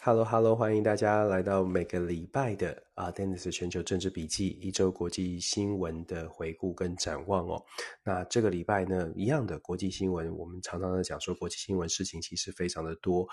Hello，Hello，欢迎大家来到每个礼拜的啊，Dennis 全球政治笔记一周国际新闻的回顾跟展望哦。那这个礼拜呢，一样的国际新闻，我们常常在讲说国际新闻事情其实非常的多。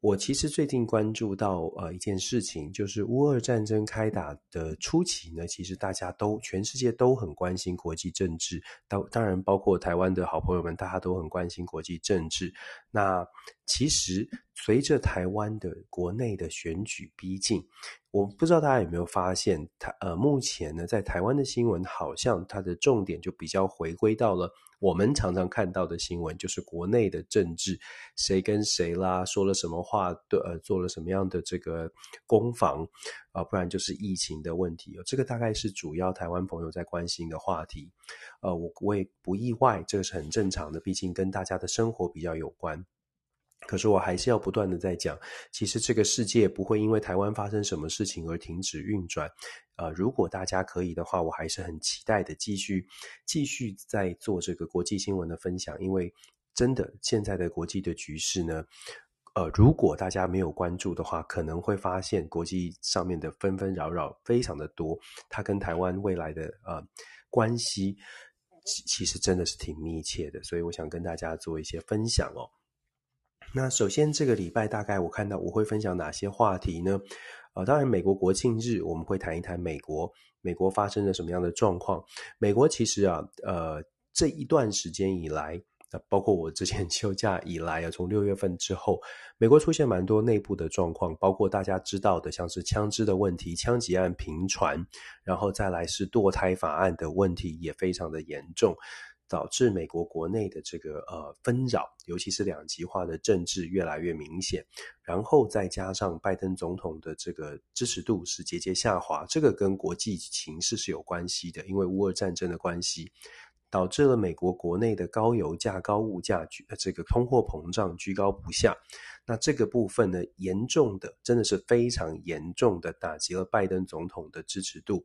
我其实最近关注到呃一件事情，就是乌俄战争开打的初期呢，其实大家都全世界都很关心国际政治，当当然包括台湾的好朋友们，大家都很关心国际政治。那其实随着台湾的国内的选举逼近，我不知道大家有没有发现，台呃目前呢，在台湾的新闻好像它的重点就比较回归到了。我们常常看到的新闻就是国内的政治，谁跟谁啦，说了什么话，对，呃，做了什么样的这个攻防啊，不然就是疫情的问题。这个大概是主要台湾朋友在关心的话题。呃，我我也不意外，这个是很正常的，毕竟跟大家的生活比较有关。可是我还是要不断的在讲，其实这个世界不会因为台湾发生什么事情而停止运转。呃，如果大家可以的话，我还是很期待的继续继续在做这个国际新闻的分享，因为真的现在的国际的局势呢，呃，如果大家没有关注的话，可能会发现国际上面的纷纷扰扰非常的多，它跟台湾未来的呃关系其其实真的是挺密切的，所以我想跟大家做一些分享哦。那首先，这个礼拜大概我看到我会分享哪些话题呢？呃，当然，美国国庆日我们会谈一谈美国，美国发生了什么样的状况。美国其实啊，呃，这一段时间以来，包括我之前 休假以来啊，从六月份之后，美国出现蛮多内部的状况，包括大家知道的，像是枪支的问题、枪击案频传，然后再来是堕胎法案的问题也非常的严重。导致美国国内的这个呃纷扰，尤其是两极化的政治越来越明显，然后再加上拜登总统的这个支持度是节节下滑，这个跟国际情势是有关系的，因为乌俄战争的关系。导致了美国国内的高油价、高物价，这个通货膨胀居高不下。那这个部分呢，严重的，真的是非常严重的打击了拜登总统的支持度。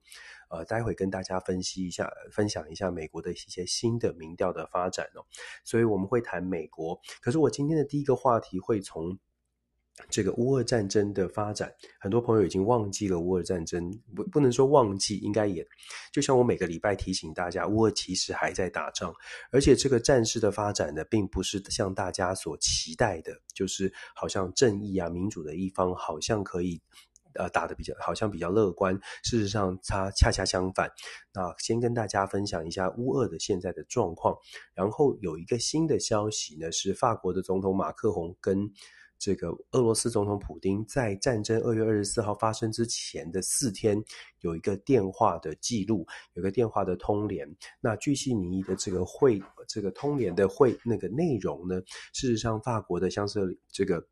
呃，待会跟大家分析一下，分享一下美国的一些新的民调的发展哦。所以我们会谈美国，可是我今天的第一个话题会从。这个乌俄战争的发展，很多朋友已经忘记了乌俄战争，不不能说忘记，应该也就像我每个礼拜提醒大家，乌俄其实还在打仗，而且这个战事的发展呢，并不是像大家所期待的，就是好像正义啊、民主的一方好像可以呃打得比较，好像比较乐观。事实上，它恰恰相反。那先跟大家分享一下乌俄的现在的状况，然后有一个新的消息呢，是法国的总统马克宏跟。这个俄罗斯总统普丁在战争二月二十四号发生之前的四天，有一个电话的记录，有个电话的通联。那据悉民意的这个会，这个通联的会那个内容呢，事实上，法国的香榭这个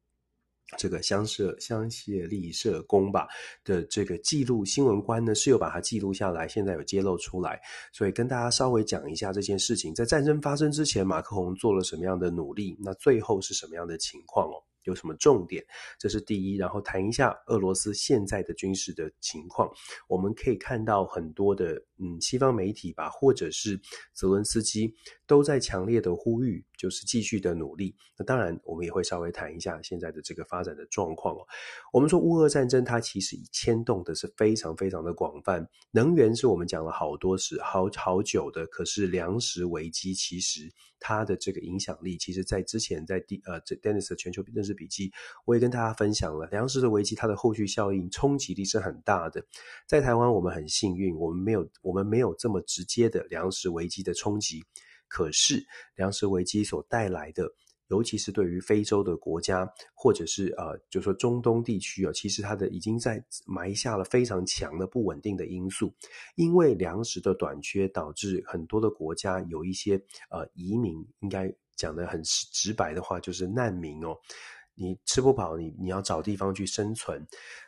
这个香榭香榭丽舍宫吧的这个记录新闻官呢，是有把它记录下来，现在有揭露出来，所以跟大家稍微讲一下这件事情，在战争发生之前，马克宏做了什么样的努力，那最后是什么样的情况哦？有什么重点？这是第一，然后谈一下俄罗斯现在的军事的情况。我们可以看到很多的嗯，西方媒体吧，或者是泽伦斯基都在强烈的呼吁，就是继续的努力。那当然，我们也会稍微谈一下现在的这个发展的状况哦。我们说乌俄战争，它其实牵动的是非常非常的广泛。能源是我们讲了好多时，好好久的，可是粮食危机其实它的这个影响力，其实在之前在第呃这 Dennis 的全球政治笔记，我也跟大家分享了粮食的危机，它的后续效应冲击力是很大的。在台湾，我们很幸运，我们没有我们没有这么直接的粮食危机的冲击。可是，粮食危机所带来的，尤其是对于非洲的国家，或者是呃，就说中东地区啊，其实它的已经在埋下了非常强的不稳定的因素。因为粮食的短缺，导致很多的国家有一些呃移民，应该讲得很直白的话，就是难民哦。你吃不饱，你你要找地方去生存。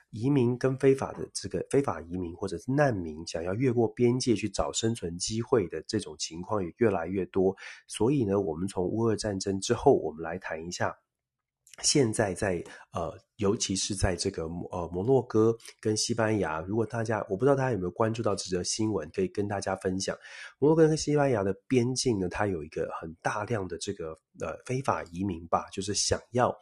移民跟非法的这个非法移民或者是难民，想要越过边界去找生存机会的这种情况也越来越多。所以呢，我们从乌俄战争之后，我们来谈一下，现在在呃，尤其是在这个呃摩洛哥跟西班牙，如果大家我不知道大家有没有关注到这则新闻，可以跟大家分享。摩洛哥跟西班牙的边境呢，它有一个很大量的这个呃非法移民吧，就是想要。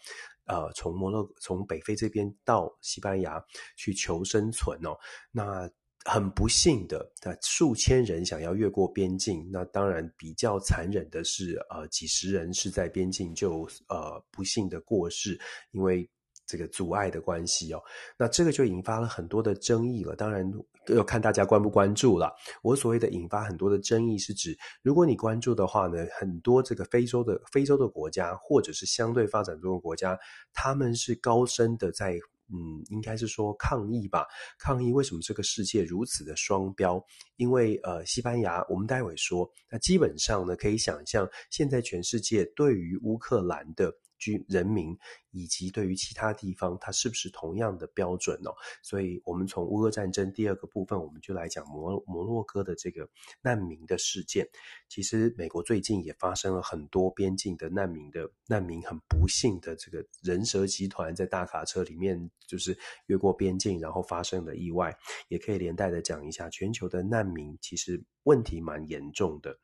呃从摩洛从北非这边到西班牙去求生存哦。那很不幸的，那数千人想要越过边境，那当然比较残忍的是，呃，几十人是在边境就呃不幸的过世，因为这个阻碍的关系哦。那这个就引发了很多的争议了。当然都要看大家关不关注了。我所谓的引发很多的争议，是指如果你关注的话呢，很多这个非洲的非洲的国家，或者是相对发展中的国家，他们是高声的在。嗯，应该是说抗议吧？抗议为什么这个世界如此的双标？因为呃，西班牙，我们待会说，那基本上呢，可以想象，现在全世界对于乌克兰的。居人民以及对于其他地方，它是不是同样的标准哦？所以，我们从乌俄战争第二个部分，我们就来讲摩摩洛哥的这个难民的事件。其实，美国最近也发生了很多边境的难民的难民很不幸的这个人蛇集团在大卡车里面就是越过边境，然后发生的意外，也可以连带的讲一下全球的难民其实问题蛮严重的。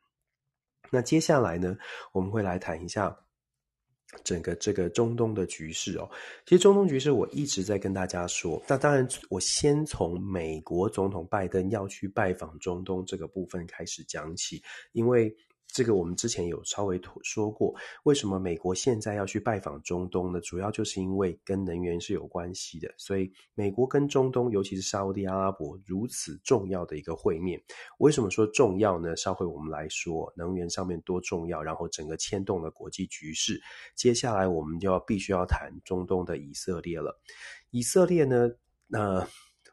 那接下来呢，我们会来谈一下。整个这个中东的局势哦，其实中东局势我一直在跟大家说。那当然，我先从美国总统拜登要去拜访中东这个部分开始讲起，因为。这个我们之前有稍微说过，为什么美国现在要去拜访中东呢？主要就是因为跟能源是有关系的，所以美国跟中东，尤其是沙乌地阿拉伯如此重要的一个会面。为什么说重要呢？稍后我们来说能源上面多重要，然后整个牵动了国际局势。接下来我们就要必须要谈中东的以色列了。以色列呢，那、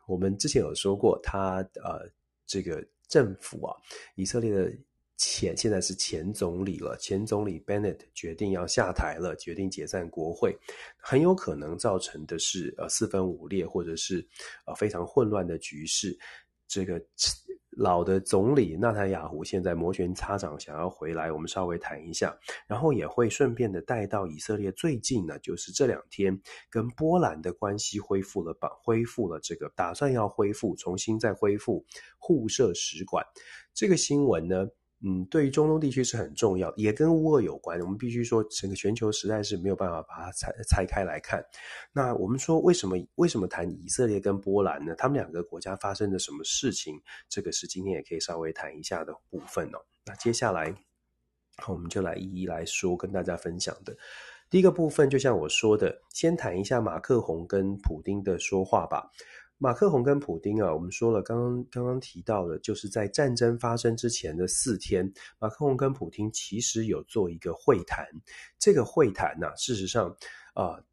我们之前有说过，他呃这个政府啊，以色列的。前现在是前总理了，前总理 Bennett 决定要下台了，决定解散国会，很有可能造成的是呃四分五裂，或者是呃非常混乱的局势。这个老的总理纳坦雅胡现在摩拳擦掌，想要回来，我们稍微谈一下，然后也会顺便的带到以色列最近呢，就是这两天跟波兰的关系恢复了吧，恢复了这个打算要恢复，重新再恢复互设使馆这个新闻呢。嗯，对于中东地区是很重要，也跟乌俄有关。我们必须说，整个全球实在是没有办法把它拆拆开来看。那我们说，为什么为什么谈以色列跟波兰呢？他们两个国家发生了什么事情？这个是今天也可以稍微谈一下的部分哦。那接下来，我们就来一一来说，跟大家分享的第一个部分，就像我说的，先谈一下马克宏跟普丁的说话吧。马克宏跟普丁啊，我们说了，刚刚刚刚提到的，就是在战争发生之前的四天，马克宏跟普丁其实有做一个会谈。这个会谈呢、啊，事实上啊。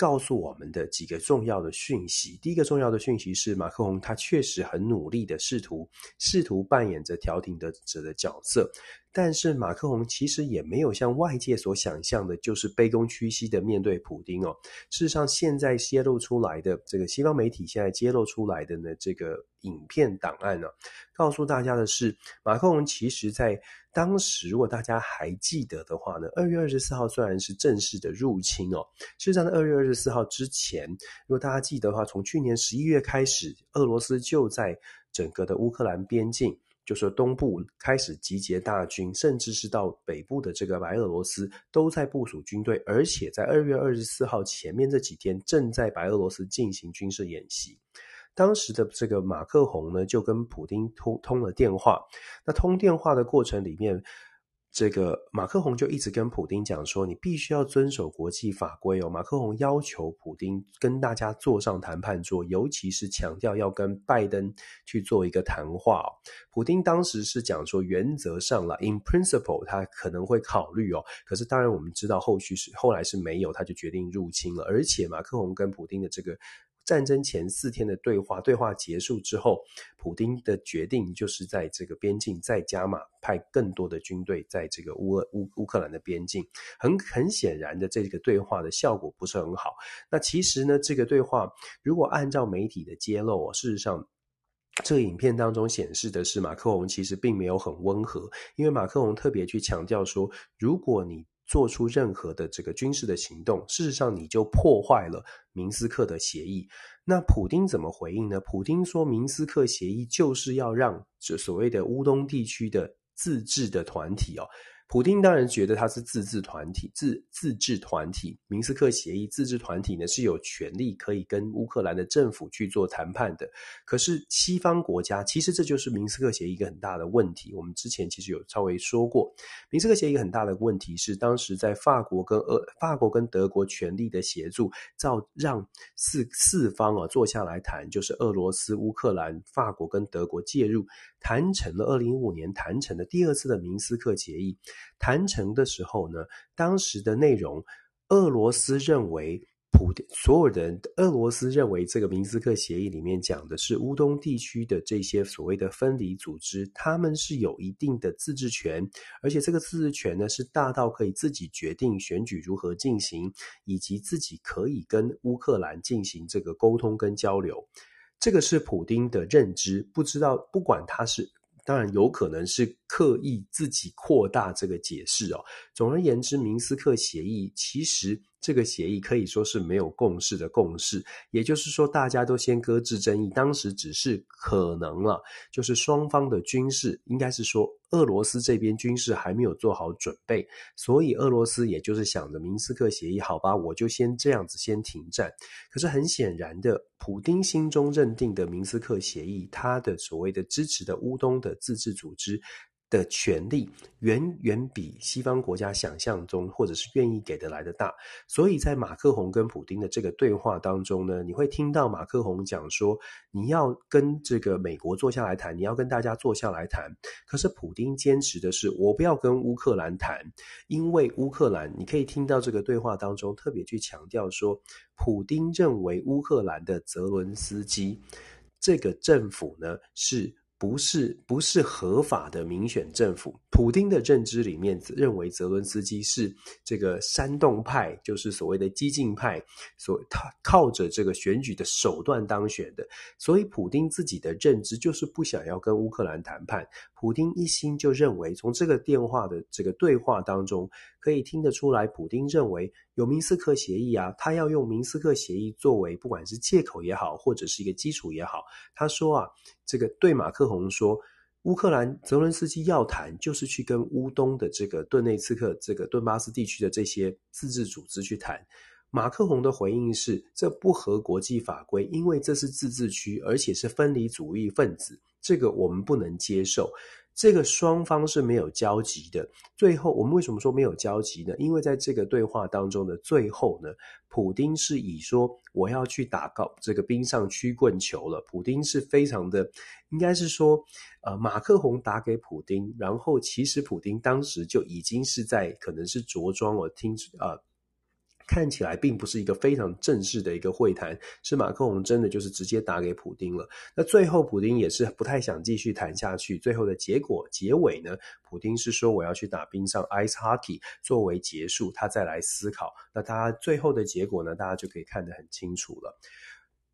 告诉我们的几个重要的讯息。第一个重要的讯息是，马克宏他确实很努力的试图试图扮演着调停的者的角色，但是马克宏其实也没有像外界所想象的，就是卑躬屈膝的面对普丁哦。事实上，现在泄露出来的这个西方媒体现在揭露出来的呢，这个影片档案呢、告诉大家的是，马克宏其实在。当时，如果大家还记得的话呢，二月二十四号虽然是正式的入侵哦，事实上在二月二十四号之前，如果大家记得的话，从去年十一月开始，俄罗斯就在整个的乌克兰边境，就是东部开始集结大军，甚至是到北部的这个白俄罗斯都在部署军队，而且在二月二十四号前面这几天，正在白俄罗斯进行军事演习。当时的这个马克宏呢，就跟普丁通通了电话。那通电话的过程里面，这个马克宏就一直跟普丁讲说：“你必须要遵守国际法规哦。”马克宏要求普丁跟大家坐上谈判桌，尤其是强调要跟拜登去做一个谈话哦。普丁当时是讲说，原则上了，in principle，他可能会考虑哦。可是当然我们知道后续是后来是没有，他就决定入侵了。而且马克宏跟普丁的这个。战争前四天的对话，对话结束之后，普丁的决定就是在这个边境再加码，派更多的军队在这个乌乌乌克兰的边境。很很显然的，这个对话的效果不是很好。那其实呢，这个对话如果按照媒体的揭露，事实上，这个影片当中显示的是马克龙其实并没有很温和，因为马克龙特别去强调说，如果你做出任何的这个军事的行动，事实上你就破坏了明斯克的协议。那普丁怎么回应呢？普丁说，明斯克协议就是要让这所谓的乌东地区的自治的团体哦，普丁当然觉得他是自治团体，自自治团体，明斯克协议自治团体呢是有权利可以跟乌克兰的政府去做谈判的。可是西方国家，其实这就是明斯克协议一个很大的问题。我们之前其实有稍微说过，明斯克协议很大的问题是，当时在法国跟俄、法国跟德国全力的协助，造让四四方啊坐下来谈，就是俄罗斯、乌克兰、法国跟德国介入，谈成了二零一五年谈成的第二次的明斯克协议。谈成的时候呢，当时的内容，俄罗斯认为。普丁所有人，俄罗斯认为这个明斯克协议里面讲的是乌东地区的这些所谓的分离组织，他们是有一定的自治权，而且这个自治权呢是大到可以自己决定选举如何进行，以及自己可以跟乌克兰进行这个沟通跟交流。这个是普丁的认知，不知道不管他是。当然有可能是刻意自己扩大这个解释哦。总而言之，明斯克协议其实这个协议可以说是没有共识的共识，也就是说大家都先搁置争议，当时只是可能了，就是双方的军事应该是说。俄罗斯这边军事还没有做好准备，所以俄罗斯也就是想着明斯克协议，好吧，我就先这样子先停战。可是很显然的，普丁心中认定的明斯克协议，他的所谓的支持的乌东的自治组织。的权利远远比西方国家想象中，或者是愿意给的来的大，所以在马克宏跟普丁的这个对话当中呢，你会听到马克宏讲说，你要跟这个美国坐下来谈，你要跟大家坐下来谈。可是普丁坚持的是，我不要跟乌克兰谈，因为乌克兰，你可以听到这个对话当中特别去强调说，普丁认为乌克兰的泽伦斯基这个政府呢是。不是不是合法的民选政府。普丁的认知里面认为泽伦斯基是这个煽动派，就是所谓的激进派，所他靠着这个选举的手段当选的。所以普丁自己的认知就是不想要跟乌克兰谈判。普丁一心就认为，从这个电话的这个对话当中可以听得出来，普丁认为有明斯克协议啊，他要用明斯克协议作为不管是借口也好，或者是一个基础也好。他说啊。这个对马克宏说，乌克兰泽伦斯基要谈，就是去跟乌东的这个顿内茨克、这个顿巴斯地区的这些自治组织去谈。马克宏的回应是，这不合国际法规，因为这是自治区，而且是分离主义分子，这个我们不能接受。这个双方是没有交集的。最后，我们为什么说没有交集呢？因为在这个对话当中的最后呢，普丁是以说我要去打高这个冰上曲棍球了。普丁是非常的，应该是说，呃，马克宏打给普丁，然后其实普丁当时就已经是在可能是着装，我听啊。看起来并不是一个非常正式的一个会谈，是马克龙真的就是直接打给普丁了。那最后普丁也是不太想继续谈下去，最后的结果结尾呢，普丁是说我要去打冰上 ice hockey 作为结束，他再来思考。那他最后的结果呢，大家就可以看得很清楚了。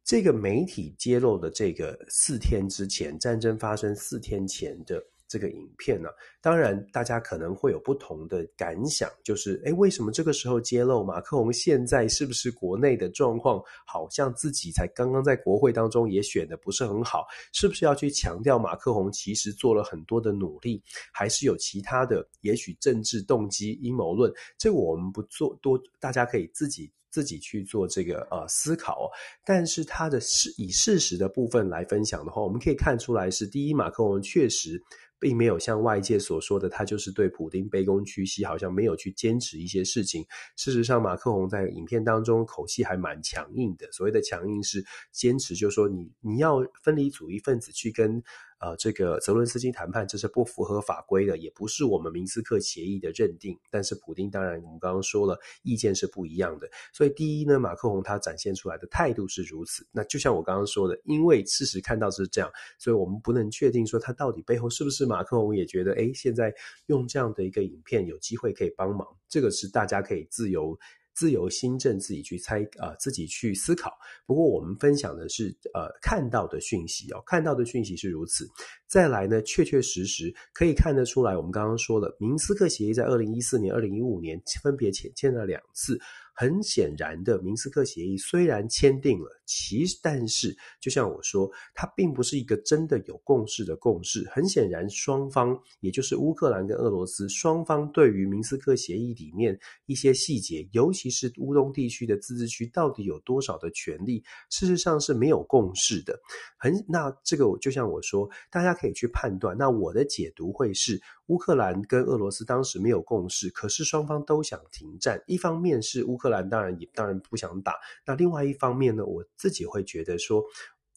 这个媒体揭露的这个四天之前，战争发生四天前的。这个影片呢，当然大家可能会有不同的感想，就是诶，为什么这个时候揭露马克龙现在是不是国内的状况好像自己才刚刚在国会当中也选的不是很好，是不是要去强调马克龙其实做了很多的努力，还是有其他的也许政治动机阴谋论？这个我们不做多，大家可以自己。自己去做这个呃思考，但是他的事以事实的部分来分享的话，我们可以看出来是第一，马克龙确实并没有像外界所说的，他就是对普丁卑躬屈膝，好像没有去坚持一些事情。事实上，马克宏在影片当中口气还蛮强硬的，所谓的强硬是坚持，就是说你你要分离主义分子去跟。呃，这个泽伦斯基谈判这是不符合法规的，也不是我们明斯克协议的认定。但是普丁当然，我们刚刚说了，意见是不一样的。所以第一呢，马克宏他展现出来的态度是如此。那就像我刚刚说的，因为事实看到是这样，所以我们不能确定说他到底背后是不是马克宏也觉得，诶，现在用这样的一个影片有机会可以帮忙。这个是大家可以自由。自由心证，自己去猜啊、自己去思考。不过我们分享的是呃看到的讯息哦，看到的讯息是如此。再来呢，确确实实可以看得出来，我们刚刚说了，明斯克协议在二零一四年、二零一五年分别签签了两次。很显然的，明斯克协议虽然签订了，其但是就像我说，它并不是一个真的有共识的共识。很显然，双方也就是乌克兰跟俄罗斯双方对于明斯克协议里面一些细节，尤其是乌东地区的自治区到底有多少的权利，事实上是没有共识的。很，那这个就像我说，大家可以去判断。那我的解读会是，乌克兰跟俄罗斯当时没有共识，可是双方都想停战。一方面是乌克兰当然也当然不想打，那另外一方面呢，我自己会觉得说，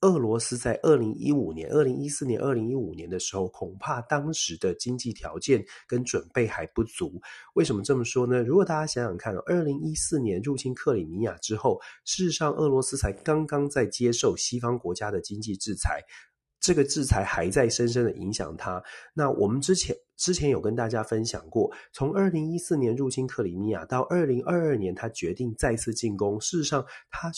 俄罗斯在二零一五年、二零一四年、二零一五年的时候，恐怕当时的经济条件跟准备还不足。为什么这么说呢？如果大家想想看，二零一四年入侵克里米亚之后，事实上俄罗斯才刚刚在接受西方国家的经济制裁。这个制裁还在深深的影响他。那我们之前之前有跟大家分享过，从二零一四年入侵克里米亚到二零二二年，他决定再次进攻。事实上，他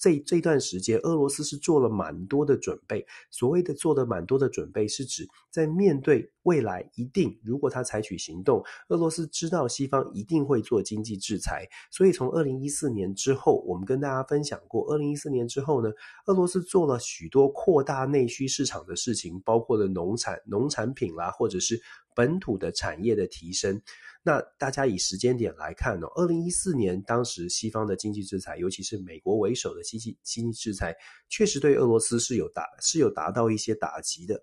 这这段时间，俄罗斯是做了蛮多的准备。所谓的做的蛮多的准备，是指在面对未来一定，如果他采取行动，俄罗斯知道西方一定会做经济制裁。所以从二零一四年之后，我们跟大家分享过，二零一四年之后呢，俄罗斯做了许多扩大内需市场的事情，包括了农产农产品啦，或者是。本土的产业的提升，那大家以时间点来看呢，二零一四年当时西方的经济制裁，尤其是美国为首的经济经济制裁，确实对俄罗斯是有打是有达到一些打击的。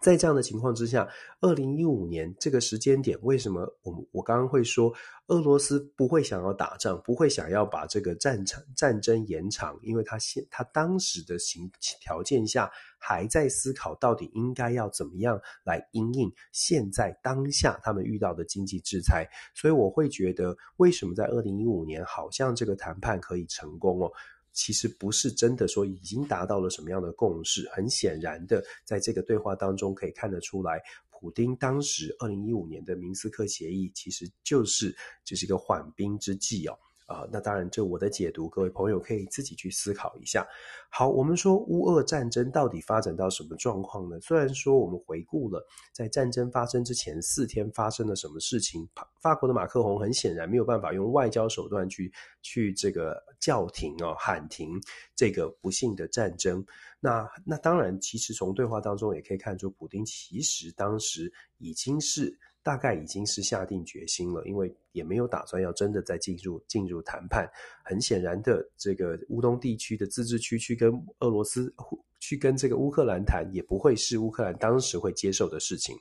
在这样的情况之下，二零一五年这个时间点，为什么我我刚刚会说俄罗斯不会想要打仗，不会想要把这个战场战争延长？因为他现他当时的形条件下，还在思考到底应该要怎么样来因应现在当下他们遇到的经济制裁。所以我会觉得，为什么在二零一五年好像这个谈判可以成功哦？其实不是真的说已经达到了什么样的共识，很显然的，在这个对话当中可以看得出来，普丁当时二零一五年的明斯克协议其实就是就是一个缓兵之计哦。啊、那当然，这我的解读，各位朋友可以自己去思考一下。好，我们说乌俄战争到底发展到什么状况呢？虽然说我们回顾了在战争发生之前四天发生了什么事情，法国的马克宏很显然没有办法用外交手段去去这个叫停哦，喊停这个不幸的战争。那那当然，其实从对话当中也可以看出，普丁其实当时已经是。大概已经是下定决心了，因为也没有打算要真的再进入进入谈判。很显然的，这个乌东地区的自治区去跟俄罗斯去跟这个乌克兰谈，也不会是乌克兰当时会接受的事情。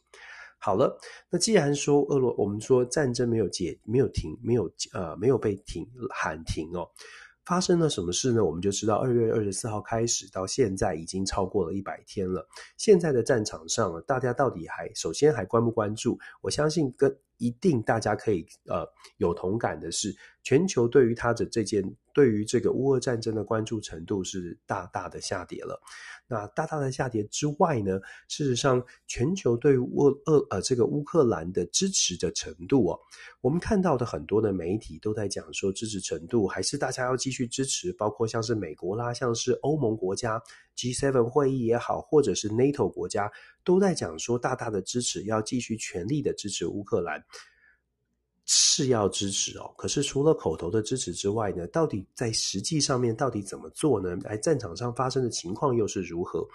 好了，那既然说俄罗，我们说战争没有解，没有停，没有呃没有被停喊停哦。发生了什么事呢？我们就知道，二月二十四号开始到现在已经超过了一百天了。现在的战场上，大家到底还首先还关不关注？我相信跟一定大家可以呃有同感的是，全球对于他的这件对于这个乌俄战争的关注程度是大大的下跌了。那大大的下跌之外呢，事实上，全球对于乌俄呃这个乌克兰的支持的程度哦，我们看到的很多的媒体都在讲说支持程度还是大家要继续支持，包括像是美国啦，像是欧盟国家 G7 会议也好，或者是 NATO 国家都在讲说大大的支持，要继续全力的支持乌克兰。是要支持哦，可是除了口头的支持之外呢，到底在实际上面到底怎么做呢？在战场上发生的情况又是如何？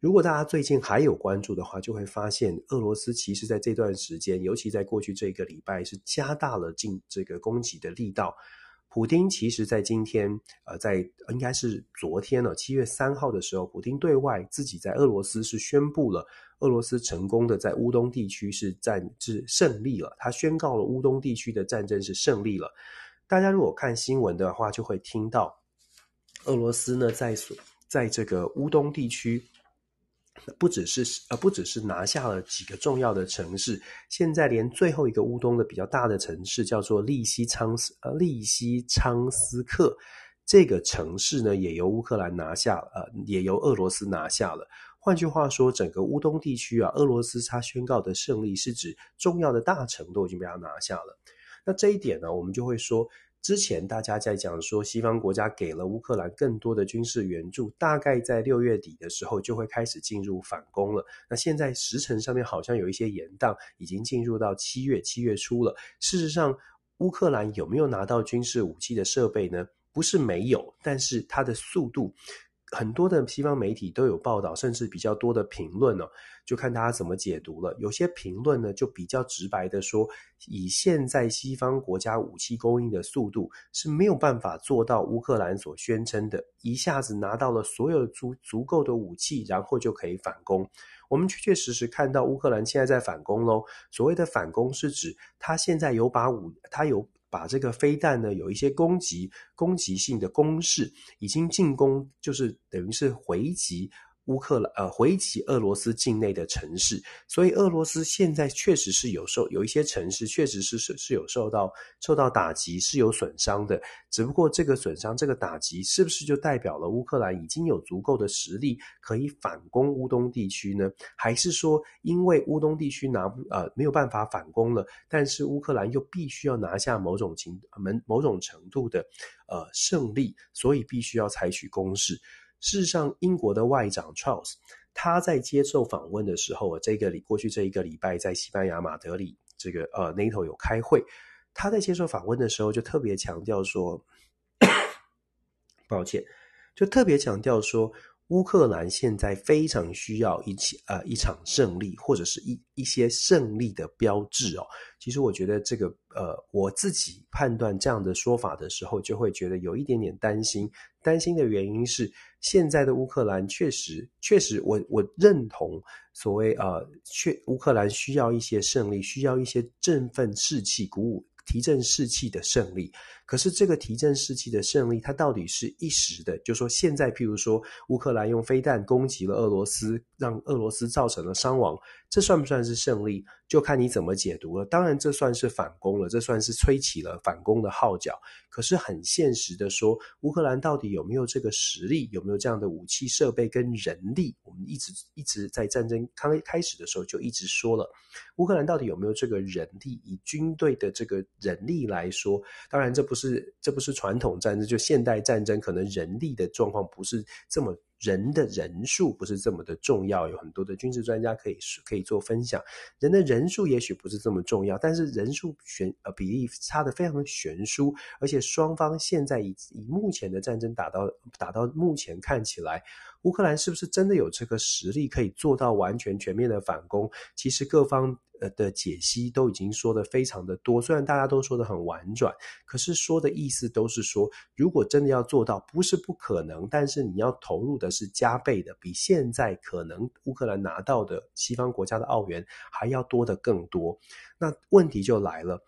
如果大家最近还有关注的话，就会发现俄罗斯其实在这段时间，尤其在过去这个礼拜，是加大了进这个攻击的力道。普丁其实，在今天，呃，在应该是昨天了，七月三号的时候，普丁对外自己在俄罗斯是宣布了，俄罗斯成功的在乌东地区是战是胜利了，他宣告了乌东地区的战争是胜利了。大家如果看新闻的话，就会听到俄罗斯呢在在这个乌东地区。不只是呃，不只是拿下了几个重要的城市，现在连最后一个乌东的比较大的城市叫做利西昌斯呃利西昌斯克这个城市呢，也由乌克兰拿下，呃，也由俄罗斯拿下了。换句话说，整个乌东地区啊，俄罗斯他宣告的胜利是指重要的大城都已经被他拿下了。那这一点呢，我们就会说。之前大家在讲说，西方国家给了乌克兰更多的军事援助，大概在六月底的时候就会开始进入反攻了。那现在时程上面好像有一些延宕，已经进入到七月，七月初了。事实上，乌克兰有没有拿到军事武器的设备呢？不是没有，但是它的速度。很多的西方媒体都有报道，甚至比较多的评论哦，就看大家怎么解读了。有些评论呢，就比较直白的说，以现在西方国家武器供应的速度，是没有办法做到乌克兰所宣称的，一下子拿到了所有足足够的武器，然后就可以反攻。我们确确实实看到乌克兰现在在反攻喽。所谓的反攻，是指他现在有把武，他有。把这个飞弹呢，有一些攻击、攻击性的攻势，已经进攻，就是等于是回击。乌克兰呃回击俄罗斯境内的城市，所以俄罗斯现在确实是有受有一些城市确实是是是有受到受到打击，是有损伤的。只不过这个损伤、这个打击，是不是就代表了乌克兰已经有足够的实力可以反攻乌东地区呢？还是说因为乌东地区拿不呃没有办法反攻了，但是乌克兰又必须要拿下某种情某某种程度的呃胜利，所以必须要采取攻势？事实上，英国的外长 Charles 他在接受访问的时候，这个礼过去这一个礼拜在西班牙马德里这个呃 NATO 有开会，他在接受访问的时候就特别强调说，抱歉，就特别强调说。乌克兰现在非常需要一起呃一场胜利，或者是一一些胜利的标志哦。其实我觉得这个呃我自己判断这样的说法的时候，就会觉得有一点点担心。担心的原因是，现在的乌克兰确实确实我我认同所谓呃确乌克兰需要一些胜利，需要一些振奋士气、鼓舞。提振士气的胜利，可是这个提振士气的胜利，它到底是一时的？就说现在，譬如说乌克兰用飞弹攻击了俄罗斯，让俄罗斯造成了伤亡，这算不算是胜利？就看你怎么解读了。当然，这算是反攻了，这算是吹起了反攻的号角。可是很现实的说，乌克兰到底有没有这个实力？有没有这样的武器设备跟人力？我们一直一直在战争刚开始的时候就一直说了，乌克兰到底有没有这个人力？以军队的这个人力来说，当然这不是是这不是传统战争，就现代战争可能人力的状况不是这么。人的人数不是这么的重要，有很多的军事专家可以可以做分享。人的人数也许不是这么重要，但是人数悬呃比例差的非常的悬殊，而且双方现在以以目前的战争打到打到目前看起来。乌克兰是不是真的有这个实力可以做到完全全面的反攻？其实各方呃的解析都已经说的非常的多，虽然大家都说的很婉转，可是说的意思都是说，如果真的要做到，不是不可能，但是你要投入的是加倍的，比现在可能乌克兰拿到的西方国家的澳元还要多的更多。那问题就来了。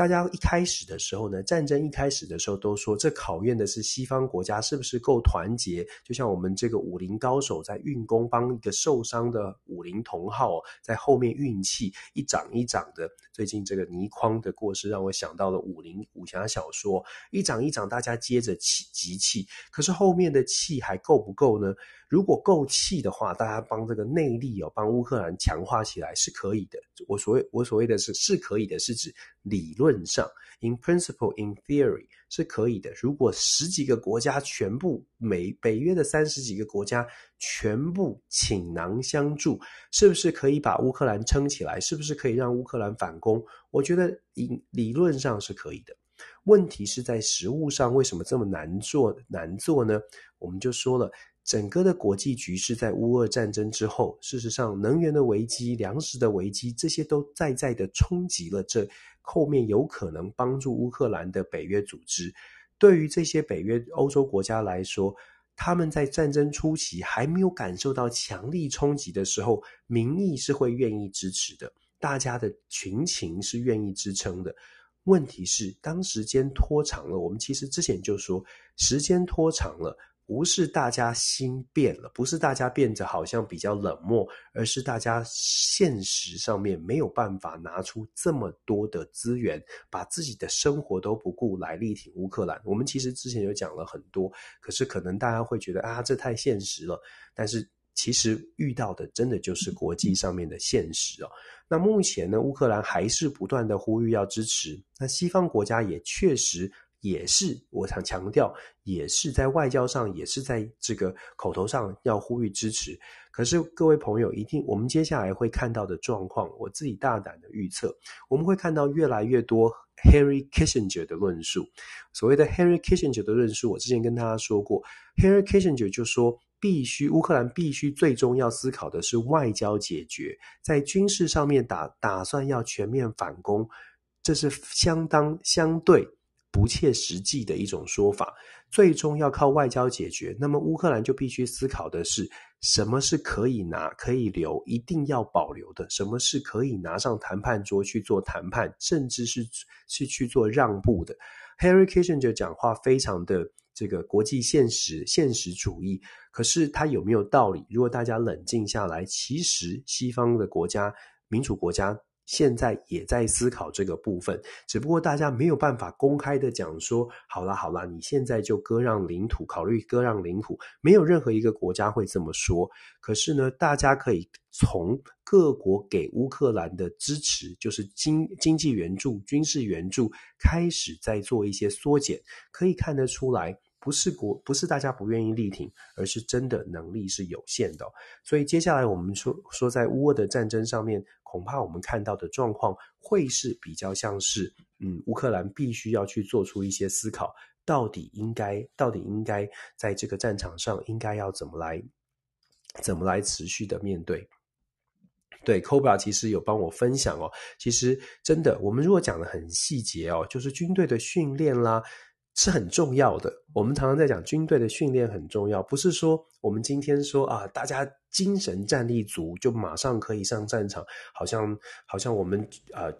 大家一开始的时候呢，战争一开始的时候都说，这考验的是西方国家是不是够团结。就像我们这个武林高手在运功，帮一个受伤的武林同好在后面运气，一掌一掌的。最近这个倪匡的过世，让我想到了武林武侠小说，一掌一掌，大家接着气集气。可是后面的气还够不够呢？如果够气的话，大家帮这个内力哦，帮乌克兰强化起来是可以的。我所谓我所谓的是是可以的，是指理论上，in principle, in theory 是可以的。如果十几个国家全部美北约的三十几个国家全部倾囊相助，是不是可以把乌克兰撑起来？是不是可以让乌克兰反攻？我觉得理理论上是可以的。问题是在实物上，为什么这么难做难做呢？我们就说了。整个的国际局势在乌俄战争之后，事实上，能源的危机、粮食的危机，这些都在在的冲击了这后面有可能帮助乌克兰的北约组织。对于这些北约欧洲国家来说，他们在战争初期还没有感受到强力冲击的时候，民意是会愿意支持的，大家的群情是愿意支撑的。问题是，当时间拖长了，我们其实之前就说，时间拖长了。不是大家心变了，不是大家变得好像比较冷漠，而是大家现实上面没有办法拿出这么多的资源，把自己的生活都不顾来力挺乌克兰。我们其实之前就讲了很多，可是可能大家会觉得啊，这太现实了。但是其实遇到的真的就是国际上面的现实哦。那目前呢，乌克兰还是不断的呼吁要支持，那西方国家也确实。也是我想强调，也是在外交上，也是在这个口头上要呼吁支持。可是各位朋友，一定我们接下来会看到的状况，我自己大胆的预测，我们会看到越来越多 Henry Kissinger 的论述。所谓的 Henry Kissinger 的论述，我之前跟大家说过，Henry Kissinger 就说，必须乌克兰必须最终要思考的是外交解决，在军事上面打打算要全面反攻，这是相当相对不切实际的一种说法。最终要靠外交解决，那么乌克兰就必须思考的是。什么是可以拿、可以留、一定要保留的？什么是可以拿上谈判桌去做谈判，甚至是是去做让步的？Henry Kissinger 讲话非常的这个国际现实、现实主义，可是他有没有道理？如果大家冷静下来，其实西方的国家、民主国家。现在也在思考这个部分，只不过大家没有办法公开的讲说，好啦好啦，你现在就割让领土，考虑割让领土，没有任何一个国家会这么说。可是呢，大家可以从各国给乌克兰的支持，就是经经济援助、军事援助开始在做一些缩减，可以看得出来。不是国，不是大家不愿意力挺，而是真的能力是有限的。所以接下来我们说说在乌俄的战争上面，恐怕我们看到的状况会是比较像是，嗯，乌克兰必须要去做出一些思考，到底应该，到底应该在这个战场上应该要怎么来，怎么来持续的面对。对，Cobra 其实有帮我分享哦，其实真的，我们如果讲得很细节哦，就是军队的训练啦。是很重要的。我们常常在讲军队的训练很重要，不是说我们今天说啊，大家精神战力足就马上可以上战场，好像好像我们呃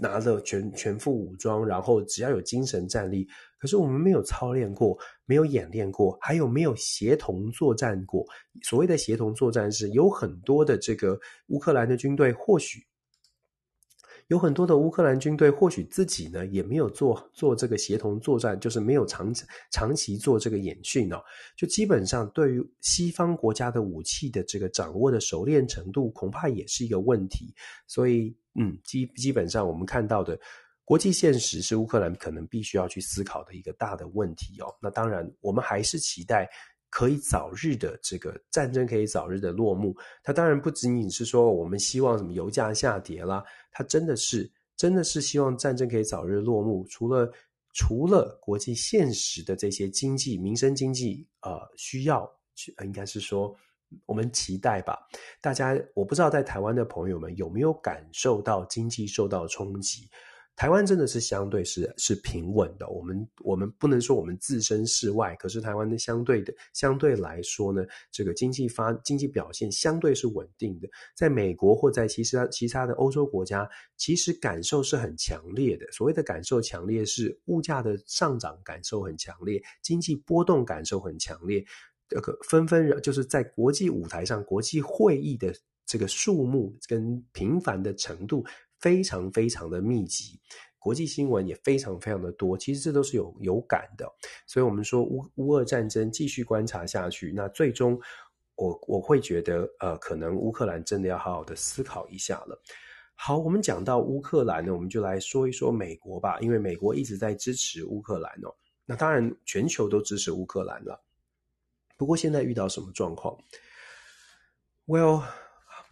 拿着全全副武装，然后只要有精神战力，可是我们没有操练过，没有演练过，还有没有协同作战过？所谓的协同作战是有很多的这个乌克兰的军队或许。有很多的乌克兰军队，或许自己呢也没有做做这个协同作战，就是没有长长期做这个演训哦。就基本上对于西方国家的武器的这个掌握的熟练程度，恐怕也是一个问题。所以，嗯，基基本上我们看到的国际现实是乌克兰可能必须要去思考的一个大的问题哦。那当然，我们还是期待。可以早日的这个战争可以早日的落幕，它当然不仅仅是说我们希望什么油价下跌啦，它真的是真的是希望战争可以早日落幕。除了除了国际现实的这些经济民生经济呃需要，应该是说我们期待吧。大家我不知道在台湾的朋友们有没有感受到经济受到冲击。台湾真的是相对是是平稳的，我们我们不能说我们置身事外，可是台湾的相对的相对来说呢，这个经济发经济表现相对是稳定的。在美国或在其他其他的欧洲国家，其实感受是很强烈的。所谓的感受强烈，是物价的上涨感受很强烈，经济波动感受很强烈。这个纷纷就是在国际舞台上，国际会议的这个数目跟频繁的程度。非常非常的密集，国际新闻也非常非常的多，其实这都是有有感的，所以我们说乌乌俄战争继续观察下去，那最终我我会觉得，呃，可能乌克兰真的要好好的思考一下了。好，我们讲到乌克兰呢，我们就来说一说美国吧，因为美国一直在支持乌克兰哦，那当然全球都支持乌克兰了，不过现在遇到什么状况？Well。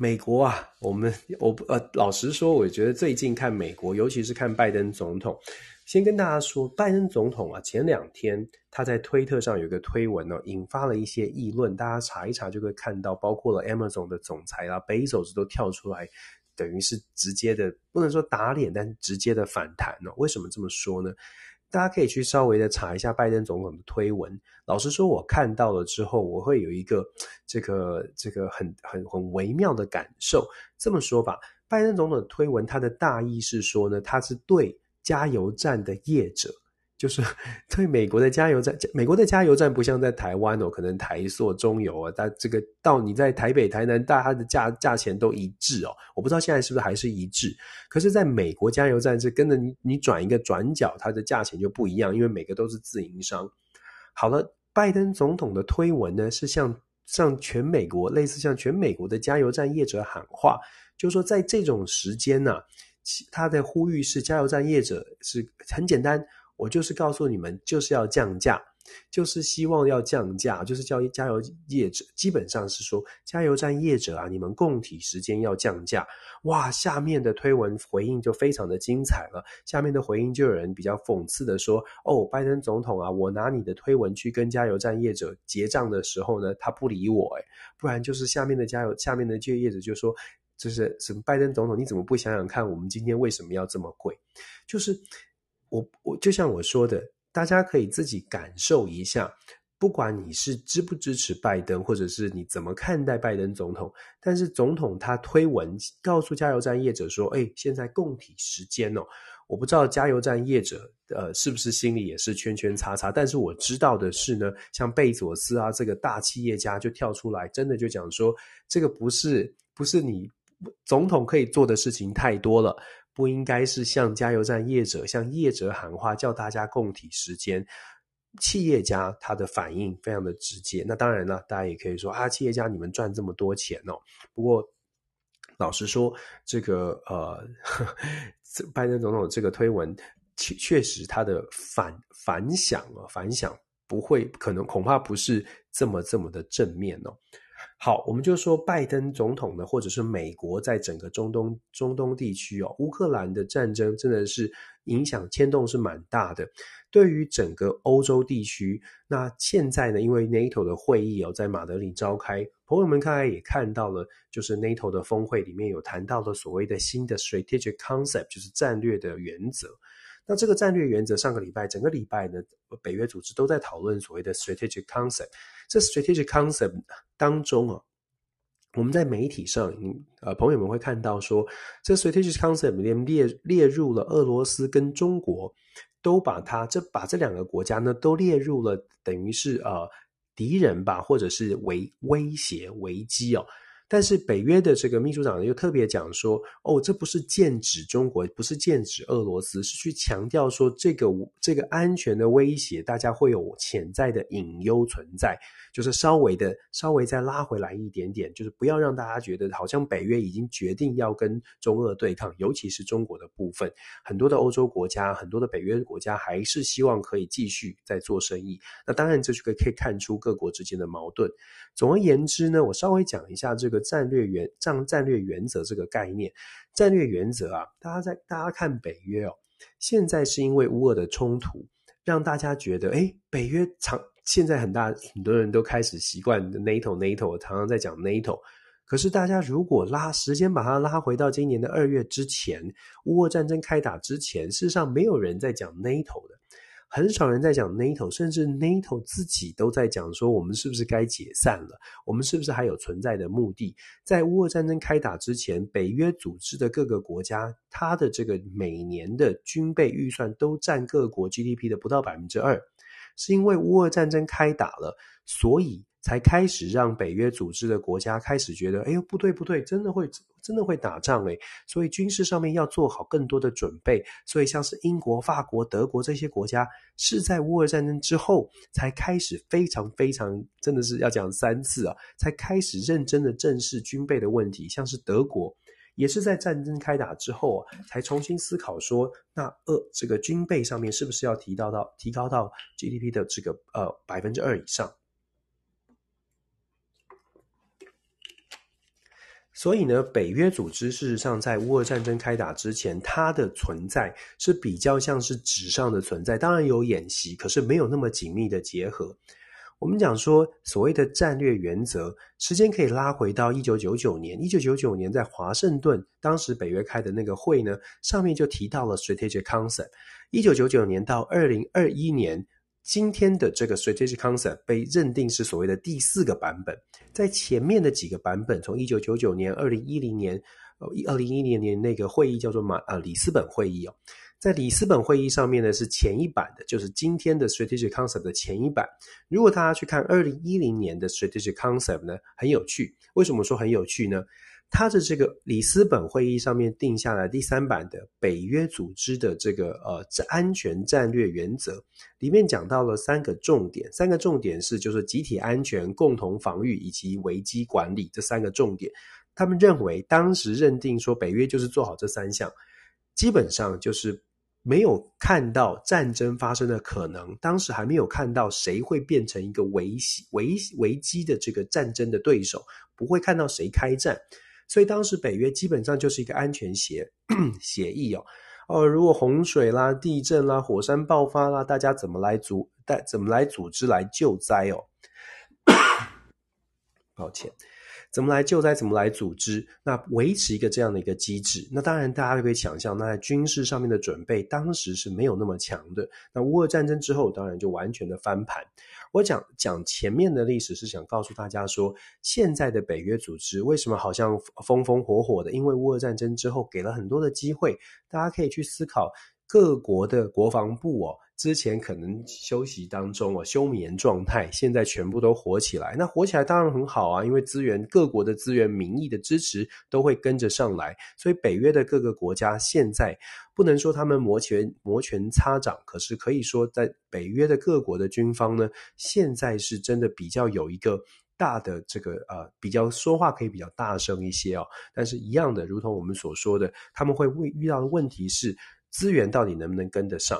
美国啊，我们 我呃，老实说，我觉得最近看美国，尤其是看拜登总统，先跟大家说，拜登总统啊，前两天他在推特上有一个推文呢，引发了一些议论，大家查一查就会看到，包括了 Amazon 的总裁啦，Bezos 都跳出来，等于是直接的，不能说打脸，但是直接的反弹呢。为什么这么说呢？大家可以去稍微的查一下拜登总统的推文。老实说，我看到了之后，我会有一个这个这个很很很微妙的感受。这么说吧，拜登总统的推文，他的大意是说呢，他是对加油站的业者。就是 对美国的加油站，美国的加油站不像在台湾哦，可能台塑、中油啊，它这个到你在台北、台南，大它的价价钱都一致哦。我不知道现在是不是还是一致，可是在美国加油站是跟着你，你转一个转角，它的价钱就不一样，因为每个都是自营商。好了，拜登总统的推文呢，是向向全美国，类似向全美国的加油站业者喊话，就是说在这种时间呢、啊，他的呼吁是加油站业者是很简单。我就是告诉你们，就是要降价。就是希望要降价，就是叫加油业者，基本上是说加油站业者啊，你们供体时间要降价。哇，下面的推文回应就非常的精彩了。下面的回应就有人比较讽刺的说：“哦，拜登总统啊，我拿你的推文去跟加油站业者结账的时候呢，他不理我，诶，不然就是下面的加油下面的就业者就说，就是什么拜登总统，你怎么不想想看，我们今天为什么要这么贵？就是我我就像我说的。”大家可以自己感受一下，不管你是支不支持拜登，或者是你怎么看待拜登总统，但是总统他推文告诉加油站业者说：“哎，现在共体时间哦。”我不知道加油站业者呃是不是心里也是圈圈叉叉，但是我知道的是呢，像贝佐斯啊这个大企业家就跳出来，真的就讲说，这个不是不是你总统可以做的事情太多了。不应该是向加油站业者、向业者喊话，叫大家共体时间。企业家他的反应非常的直接。那当然了，大家也可以说啊，企业家你们赚这么多钱哦。不过老实说，这个呃，拜登总统这个推文，确确实他的反反响啊，反响不会，可能恐怕不是这么这么的正面哦。好，我们就说拜登总统呢，或者是美国在整个中东中东地区哦，乌克兰的战争真的是影响牵动是蛮大的。对于整个欧洲地区，那现在呢，因为 NATO 的会议哦在马德里召开，朋友们看来也看到了，就是 NATO 的峰会里面有谈到了所谓的新的 strategic concept，就是战略的原则。那这个战略原则，上个礼拜整个礼拜呢，北约组织都在讨论所谓的 strategic concept。这 strategic concept 当中啊，我们在媒体上，呃，朋友们会看到说，这 strategic concept 里面列列入了俄罗斯跟中国，都把它这把这两个国家呢都列入了，等于是呃敌人吧，或者是危威胁危机哦。但是北约的这个秘书长又特别讲说，哦，这不是剑指中国，不是剑指俄罗斯，是去强调说这个这个安全的威胁，大家会有潜在的隐忧存在。就是稍微的，稍微再拉回来一点点，就是不要让大家觉得好像北约已经决定要跟中俄对抗，尤其是中国的部分，很多的欧洲国家，很多的北约国家还是希望可以继续在做生意。那当然，这就可可以看出各国之间的矛盾。总而言之呢，我稍微讲一下这个战略原战战略原则这个概念。战略原则啊，大家在大家看北约哦，现在是因为乌俄的冲突，让大家觉得，诶，北约常。现在很大很多人都开始习惯 NATO NATO，常常在讲 NATO。可是大家如果拉时间把它拉回到今年的二月之前，乌俄战争开打之前，事实上没有人在讲 NATO 的，很少人在讲 NATO，甚至 NATO 自己都在讲说，我们是不是该解散了？我们是不是还有存在的目的？在乌俄战争开打之前，北约组织的各个国家，它的这个每年的军备预算都占各国 GDP 的不到百分之二。是因为乌俄战争开打了，所以才开始让北约组织的国家开始觉得，哎呦，不对不对，真的会真的会打仗诶，所以军事上面要做好更多的准备。所以像是英国、法国、德国这些国家，是在乌俄战争之后才开始非常非常，真的是要讲三次啊，才开始认真的正视军备的问题。像是德国。也是在战争开打之后啊，才重新思考说，那呃，这个军备上面是不是要提到到提高到 GDP 的这个呃百分之二以上？所以呢，北约组织事实上在乌俄战争开打之前，它的存在是比较像是纸上的存在，当然有演习，可是没有那么紧密的结合。我们讲说，所谓的战略原则，时间可以拉回到一九九九年。一九九九年在华盛顿，当时北约开的那个会呢，上面就提到了 strategic concept。一九九九年到二零二一年，今天的这个 strategic concept 被认定是所谓的第四个版本。在前面的几个版本，从一九九九年、二零一零年、呃，二零一零年那个会议叫做马呃里斯本会议哦。在里斯本会议上面呢，是前一版的，就是今天的 Strategic Concept 的前一版。如果大家去看二零一零年的 Strategic Concept 呢，很有趣。为什么说很有趣呢？它的这个里斯本会议上面定下来第三版的北约组织的这个呃安全战略原则，里面讲到了三个重点。三个重点是就是集体安全、共同防御以及危机管理这三个重点。他们认为当时认定说北约就是做好这三项，基本上就是。没有看到战争发生的可能，当时还没有看到谁会变成一个危危危机的这个战争的对手，不会看到谁开战，所以当时北约基本上就是一个安全协 协议哦。哦，如果洪水啦、地震啦、火山爆发啦，大家怎么来组带怎么来组织来救灾哦？抱歉。怎么来救灾？怎么来组织？那维持一个这样的一个机制，那当然大家就可以想象，那在军事上面的准备当时是没有那么强的。那乌俄战争之后，当然就完全的翻盘。我讲讲前面的历史，是想告诉大家说，现在的北约组织为什么好像风风火火的？因为乌俄战争之后给了很多的机会，大家可以去思考各国的国防部哦。之前可能休息当中啊，休眠状态，现在全部都火起来。那火起来当然很好啊，因为资源，各国的资源、民意的支持都会跟着上来。所以北约的各个国家现在不能说他们摩拳摩拳擦掌，可是可以说在北约的各国的军方呢，现在是真的比较有一个大的这个呃，比较说话可以比较大声一些哦。但是一样的，如同我们所说的，他们会遇到的问题是。资源到底能不能跟得上？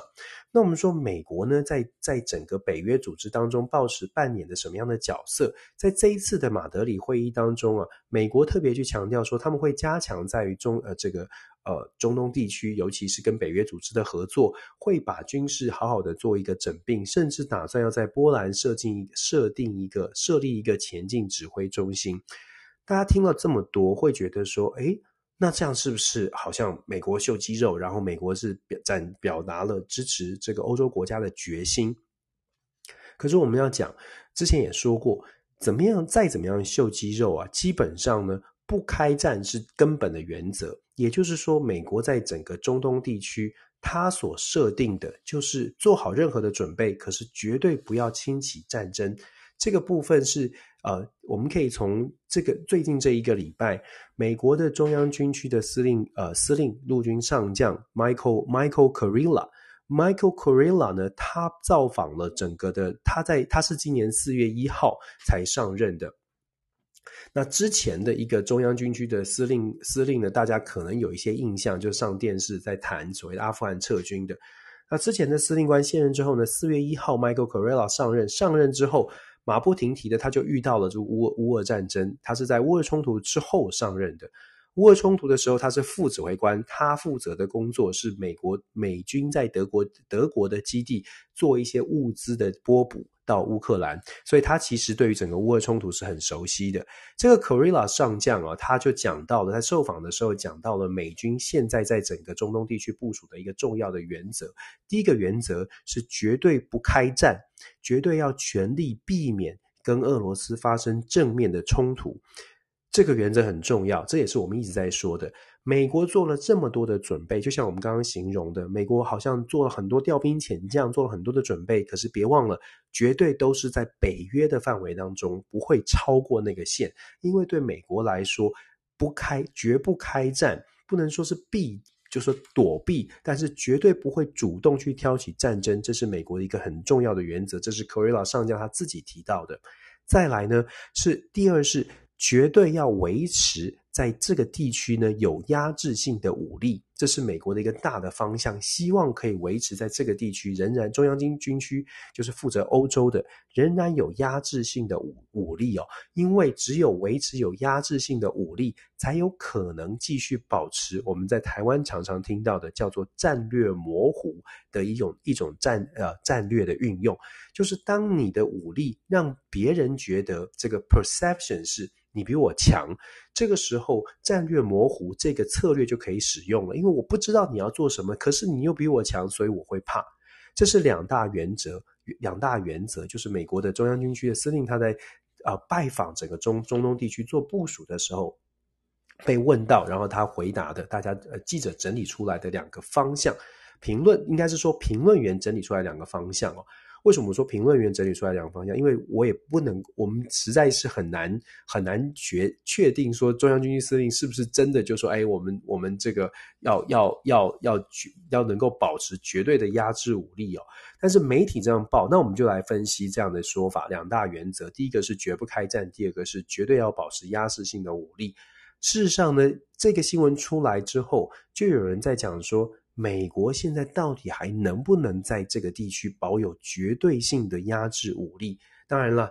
那我们说美国呢，在在整个北约组织当中，抱持扮演的什么样的角色？在这一次的马德里会议当中啊，美国特别去强调说，他们会加强在于中呃这个呃中东地区，尤其是跟北约组织的合作，会把军事好好的做一个整并，甚至打算要在波兰设定设定一个设立一个前进指挥中心。大家听了这么多，会觉得说，诶那这样是不是好像美国秀肌肉，然后美国是表展表达了支持这个欧洲国家的决心？可是我们要讲，之前也说过，怎么样再怎么样秀肌肉啊，基本上呢，不开战是根本的原则。也就是说，美国在整个中东地区，它所设定的就是做好任何的准备，可是绝对不要轻启战争。这个部分是呃，我们可以从这个最近这一个礼拜，美国的中央军区的司令呃司令陆军上将 Michael Michael Kurilla Michael Kurilla 呢，他造访了整个的，他在他是今年四月一号才上任的。那之前的一个中央军区的司令司令呢，大家可能有一些印象，就上电视在谈所谓的阿富汗撤军的。那之前的司令官卸任之后呢，四月一号 Michael Kurilla 上任，上任之后。马不停蹄的，他就遇到了这个乌乌俄战争。他是在乌俄冲突之后上任的。乌俄冲突的时候，他是副指挥官，他负责的工作是美国美军在德国德国的基地做一些物资的拨补到乌克兰，所以他其实对于整个乌俄冲突是很熟悉的。这个 Korilla 上将啊，他就讲到了，在受访的时候讲到了美军现在在整个中东地区部署的一个重要的原则。第一个原则是绝对不开战。绝对要全力避免跟俄罗斯发生正面的冲突，这个原则很重要。这也是我们一直在说的。美国做了这么多的准备，就像我们刚刚形容的，美国好像做了很多调兵遣将，做了很多的准备。可是别忘了，绝对都是在北约的范围当中，不会超过那个线。因为对美国来说，不开绝不开战，不能说是避。就是躲避，但是绝对不会主动去挑起战争，这是美国的一个很重要的原则。这是 Kurilla 上将他自己提到的。再来呢，是第二是绝对要维持在这个地区呢有压制性的武力。这是美国的一个大的方向，希望可以维持在这个地区仍然中央军军区就是负责欧洲的，仍然有压制性的武武力哦。因为只有维持有压制性的武力，才有可能继续保持我们在台湾常常听到的叫做战略模糊的一种一种战呃战略的运用，就是当你的武力让别人觉得这个 perception 是。你比我强，这个时候战略模糊这个策略就可以使用了，因为我不知道你要做什么，可是你又比我强，所以我会怕。这是两大原则，两大原则就是美国的中央军区的司令他在啊、拜访整个中中东地区做部署的时候被问到，然后他回答的，大家呃记者整理出来的两个方向，评论应该是说评论员整理出来两个方向哦。为什么说评论员整理出来两个方向？因为我也不能，我们实在是很难很难决确定说中央军区司令是不是真的就说，哎，我们我们这个要要要要要能够保持绝对的压制武力哦。但是媒体这样报，那我们就来分析这样的说法。两大原则，第一个是绝不开战，第二个是绝对要保持压制性的武力。事实上呢，这个新闻出来之后，就有人在讲说，美国现在到底还能不能在这个地区保有绝对性的压制武力？当然了，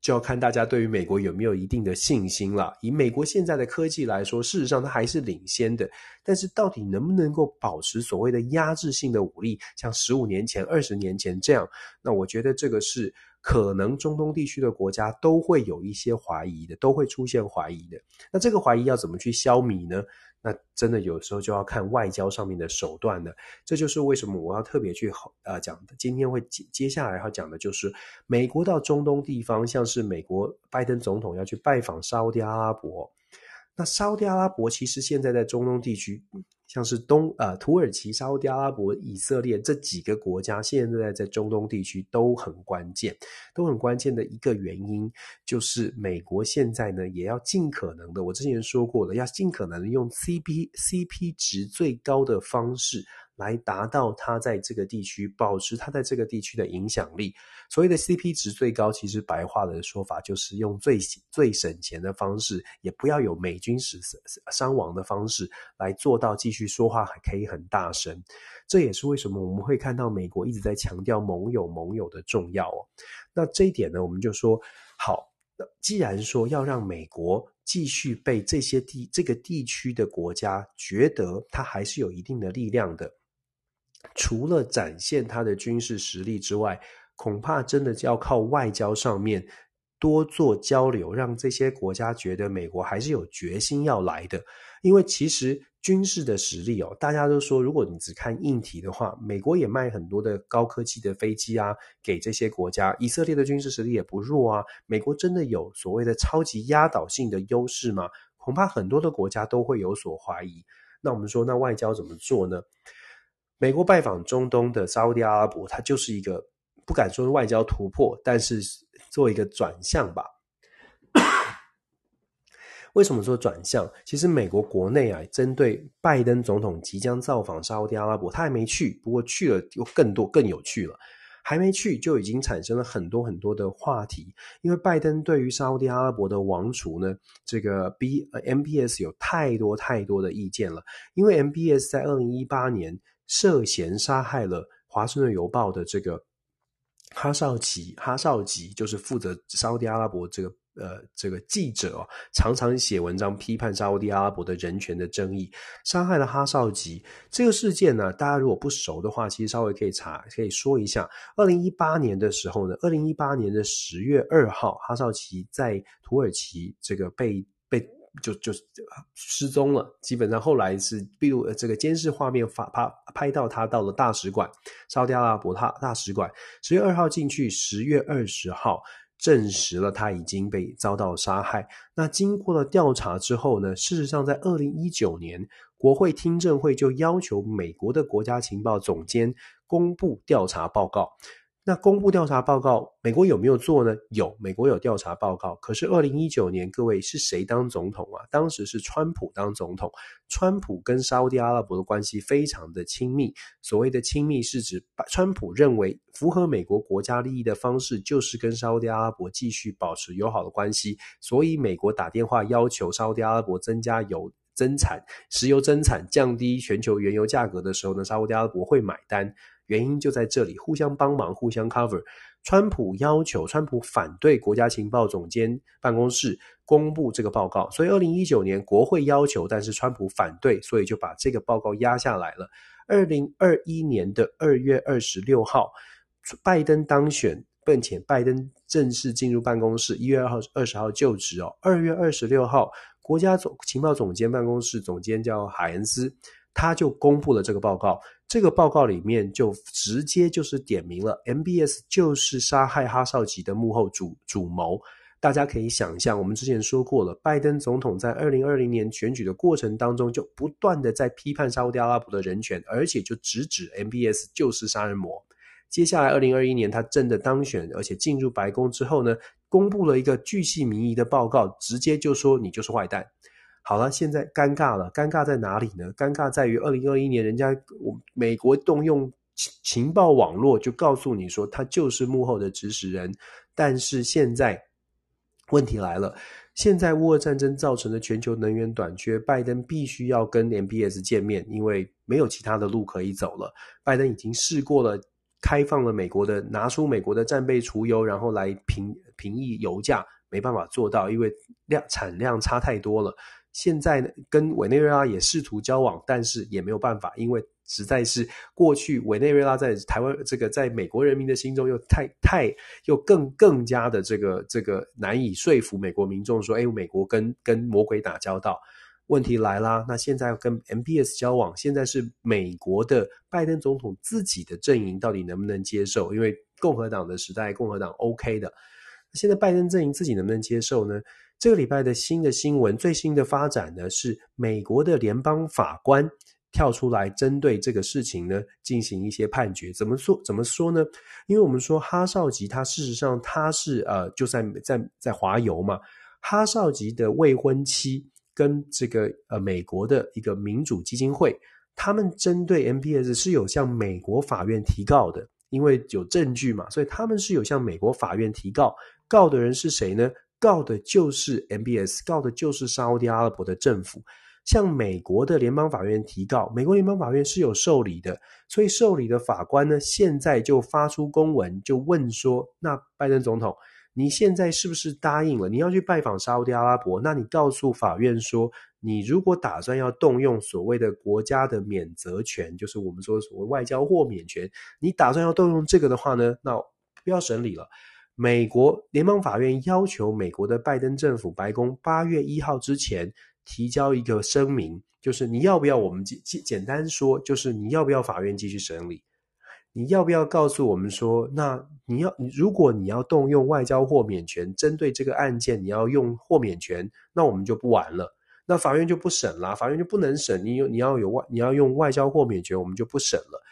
就要看大家对于美国有没有一定的信心了。以美国现在的科技来说，事实上它还是领先的。但是到底能不能够保持所谓的压制性的武力，像十五年前、二十年前这样？那我觉得这个是可能中东地区的国家都会有一些怀疑的，都会出现怀疑的。那这个怀疑要怎么去消弭呢？那真的有时候就要看外交上面的手段了，这就是为什么我要特别去呃讲的。今天会接接下来要讲的就是美国到中东地方，像是美国拜登总统要去拜访沙乌地阿拉伯。那沙乌地阿拉伯其实现在在中东地区。像是东呃土耳其、沙乌地阿拉伯、以色列这几个国家，现在在中东地区都很关键，都很关键的一个原因，就是美国现在呢也要尽可能的，我之前说过了，要尽可能用 CP CP 值最高的方式。来达到他在这个地区保持他在这个地区的影响力。所谓的 CP 值最高，其实白话的说法就是用最最省钱的方式，也不要有美军死伤亡的方式来做到继续说话还可以很大声。这也是为什么我们会看到美国一直在强调盟友盟友的重要哦。那这一点呢，我们就说好，既然说要让美国继续被这些地这个地区的国家觉得它还是有一定的力量的。除了展现他的军事实力之外，恐怕真的要靠外交上面多做交流，让这些国家觉得美国还是有决心要来的。因为其实军事的实力哦，大家都说，如果你只看硬体的话，美国也卖很多的高科技的飞机啊给这些国家。以色列的军事实力也不弱啊。美国真的有所谓的超级压倒性的优势吗？恐怕很多的国家都会有所怀疑。那我们说，那外交怎么做呢？美国拜访中东的沙乌地阿拉伯，它就是一个不敢说外交突破，但是做一个转向吧。为什么说转向？其实美国国内啊，针对拜登总统即将造访沙乌地阿拉伯，他还没去，不过去了又更多更有趣了。还没去就已经产生了很多很多的话题，因为拜登对于沙乌地阿拉伯的王储呢，这个 B M B S 有太多太多的意见了，因为 MBS 在二零一八年。涉嫌杀害了《华盛顿邮报》的这个哈绍吉，哈绍吉就是负责沙乌地阿拉伯这个呃这个记者哦，常常写文章批判沙乌地阿拉伯的人权的争议，杀害了哈绍吉这个事件呢，大家如果不熟的话，其实稍微可以查，可以说一下。二零一八年的时候呢，二零一八年的十月二号，哈绍吉在土耳其这个被被。就就失踪了，基本上后来是比如这个监视画面发拍拍到他到了大使馆，沙特阿拉伯大大使馆，十月二号进去，十月二十号证实了他已经被遭到杀害。那经过了调查之后呢，事实上在二零一九年，国会听证会就要求美国的国家情报总监公布调查报告。那公布调查报告，美国有没有做呢？有，美国有调查报告。可是二零一九年，各位是谁当总统啊？当时是川普当总统。川普跟沙乌地阿拉伯的关系非常的亲密。所谓的亲密，是指川普认为符合美国国家利益的方式，就是跟沙乌地阿拉伯继续保持友好的关系。所以美国打电话要求沙乌地阿拉伯增加油增产、石油增产，降低全球原油价格的时候呢，沙乌地阿拉伯会买单。原因就在这里，互相帮忙，互相 cover。川普要求，川普反对国家情报总监办公室公布这个报告，所以二零一九年国会要求，但是川普反对，所以就把这个报告压下来了。二零二一年的二月二十六号，拜登当选，并且拜登正式进入办公室，一月二号二十号就职哦。二月二十六号，国家总情报总监办公室总监叫海恩斯，他就公布了这个报告。这个报告里面就直接就是点名了，MBS 就是杀害哈少吉的幕后主主谋。大家可以想象，我们之前说过了，拜登总统在二零二零年选举的过程当中，就不断的在批判沙乌地阿拉伯的人权，而且就直指 MBS 就是杀人魔。接下来二零二一年他真的当选，而且进入白宫之后呢，公布了一个巨细靡遗的报告，直接就说你就是坏蛋。好了，现在尴尬了，尴尬在哪里呢？尴尬在于二零二一年，人家我美国动用情情报网络，就告诉你说他就是幕后的指使人，但是现在问题来了，现在乌俄战争造成的全球能源短缺，拜登必须要跟 MBS 见面，因为没有其他的路可以走了。拜登已经试过了，开放了美国的，拿出美国的战备储油，然后来平平抑油价，没办法做到，因为量产量差太多了。现在，跟委内瑞拉也试图交往，但是也没有办法，因为实在是过去委内瑞拉在台湾这个在美国人民的心中又太太又更更加的这个这个难以说服美国民众说，哎，美国跟跟魔鬼打交道。问题来啦，那现在跟 MBS 交往，现在是美国的拜登总统自己的阵营到底能不能接受？因为共和党的时代，共和党 OK 的，现在拜登阵营自己能不能接受呢？这个礼拜的新的新闻，最新的发展呢，是美国的联邦法官跳出来针对这个事情呢进行一些判决。怎么说？怎么说呢？因为我们说哈绍吉他事实上他是呃就在在在华游嘛，哈绍吉的未婚妻跟这个呃美国的一个民主基金会，他们针对 MBS 是有向美国法院提告的，因为有证据嘛，所以他们是有向美国法院提告。告的人是谁呢？告的就是 MBS，告的就是沙乌地阿拉伯的政府，向美国的联邦法院提告。美国联邦法院是有受理的，所以受理的法官呢，现在就发出公文，就问说：那拜登总统，你现在是不是答应了？你要去拜访沙乌地阿拉伯？那你告诉法院说，你如果打算要动用所谓的国家的免责权，就是我们说所谓外交豁免权，你打算要动用这个的话呢，那不要审理了。美国联邦法院要求美国的拜登政府白宫八月一号之前提交一个声明，就是你要不要我们简简单说，就是你要不要法院继续审理？你要不要告诉我们说，那你要如果你要动用外交豁免权，针对这个案件你要用豁免权，那我们就不玩了，那法院就不审了，法院就不能审，你有你要有外你要用外交豁免权，我们就不审了。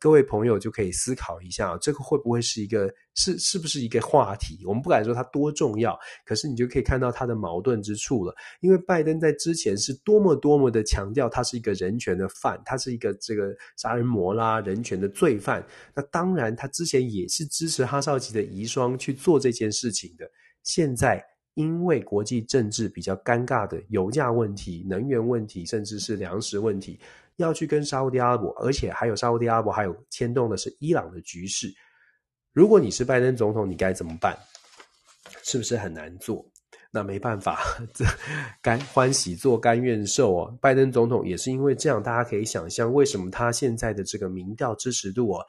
各位朋友就可以思考一下，这个会不会是一个是是不是一个话题？我们不敢说它多重要，可是你就可以看到它的矛盾之处了。因为拜登在之前是多么多么的强调，他是一个人权的犯，他是一个这个杀人魔啦，人权的罪犯。那当然，他之前也是支持哈绍奇的遗孀去做这件事情的。现在因为国际政治比较尴尬的油价问题、能源问题，甚至是粮食问题。要去跟沙乌地阿拉伯，而且还有沙乌地阿拉伯，还有牵动的是伊朗的局势。如果你是拜登总统，你该怎么办？是不是很难做？那没办法，这 甘欢喜做甘愿受哦。拜登总统也是因为这样，大家可以想象为什么他现在的这个民调支持度哦，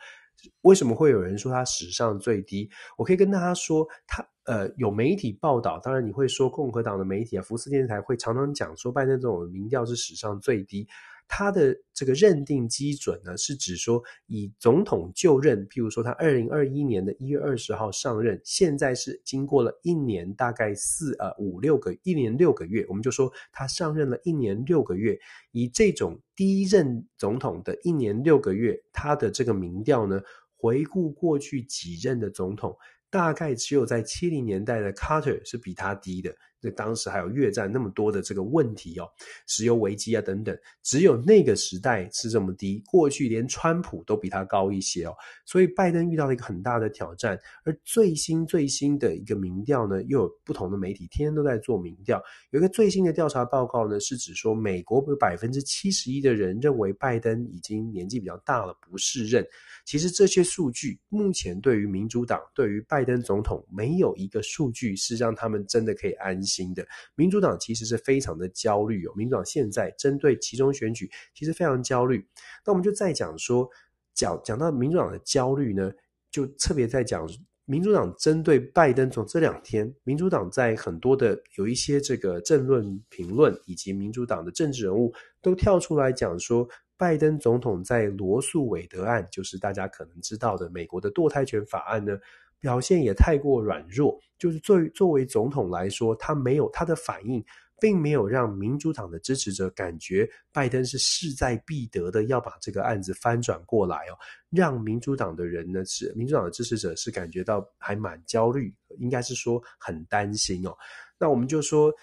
为什么会有人说他史上最低？我可以跟大家说，他呃有媒体报道，当然你会说共和党的媒体啊，福斯电视台会常常讲说拜登总统民调是史上最低。他的这个认定基准呢，是指说以总统就任，譬如说他二零二一年的一月二十号上任，现在是经过了一年大概四呃五六个一年六个月，我们就说他上任了一年六个月，以这种第一任总统的一年六个月，他的这个民调呢，回顾过去几任的总统，大概只有在七零年代的 Carter 是比他低的。在当时还有越战那么多的这个问题哦，石油危机啊等等，只有那个时代是这么低。过去连川普都比他高一些哦，所以拜登遇到了一个很大的挑战。而最新最新的一个民调呢，又有不同的媒体天天都在做民调。有一个最新的调查报告呢，是指说美国有百分之七十一的人认为拜登已经年纪比较大了，不适任。其实这些数据目前对于民主党，对于拜登总统，没有一个数据是让他们真的可以安心新的。民主党其实是非常的焦虑哦，民主党现在针对其中选举其实非常焦虑。那我们就再讲说，讲讲到民主党的焦虑呢，就特别在讲民主党针对拜登从这两天，民主党在很多的有一些这个政论评论，以及民主党的政治人物都跳出来讲说。拜登总统在罗诉韦德案，就是大家可能知道的美国的堕胎权法案呢，表现也太过软弱。就是作为作为总统来说，他没有他的反应，并没有让民主党的支持者感觉拜登是势在必得的要把这个案子翻转过来哦，让民主党的人呢是民主党的支持者是感觉到还蛮焦虑，应该是说很担心哦。那我们就说，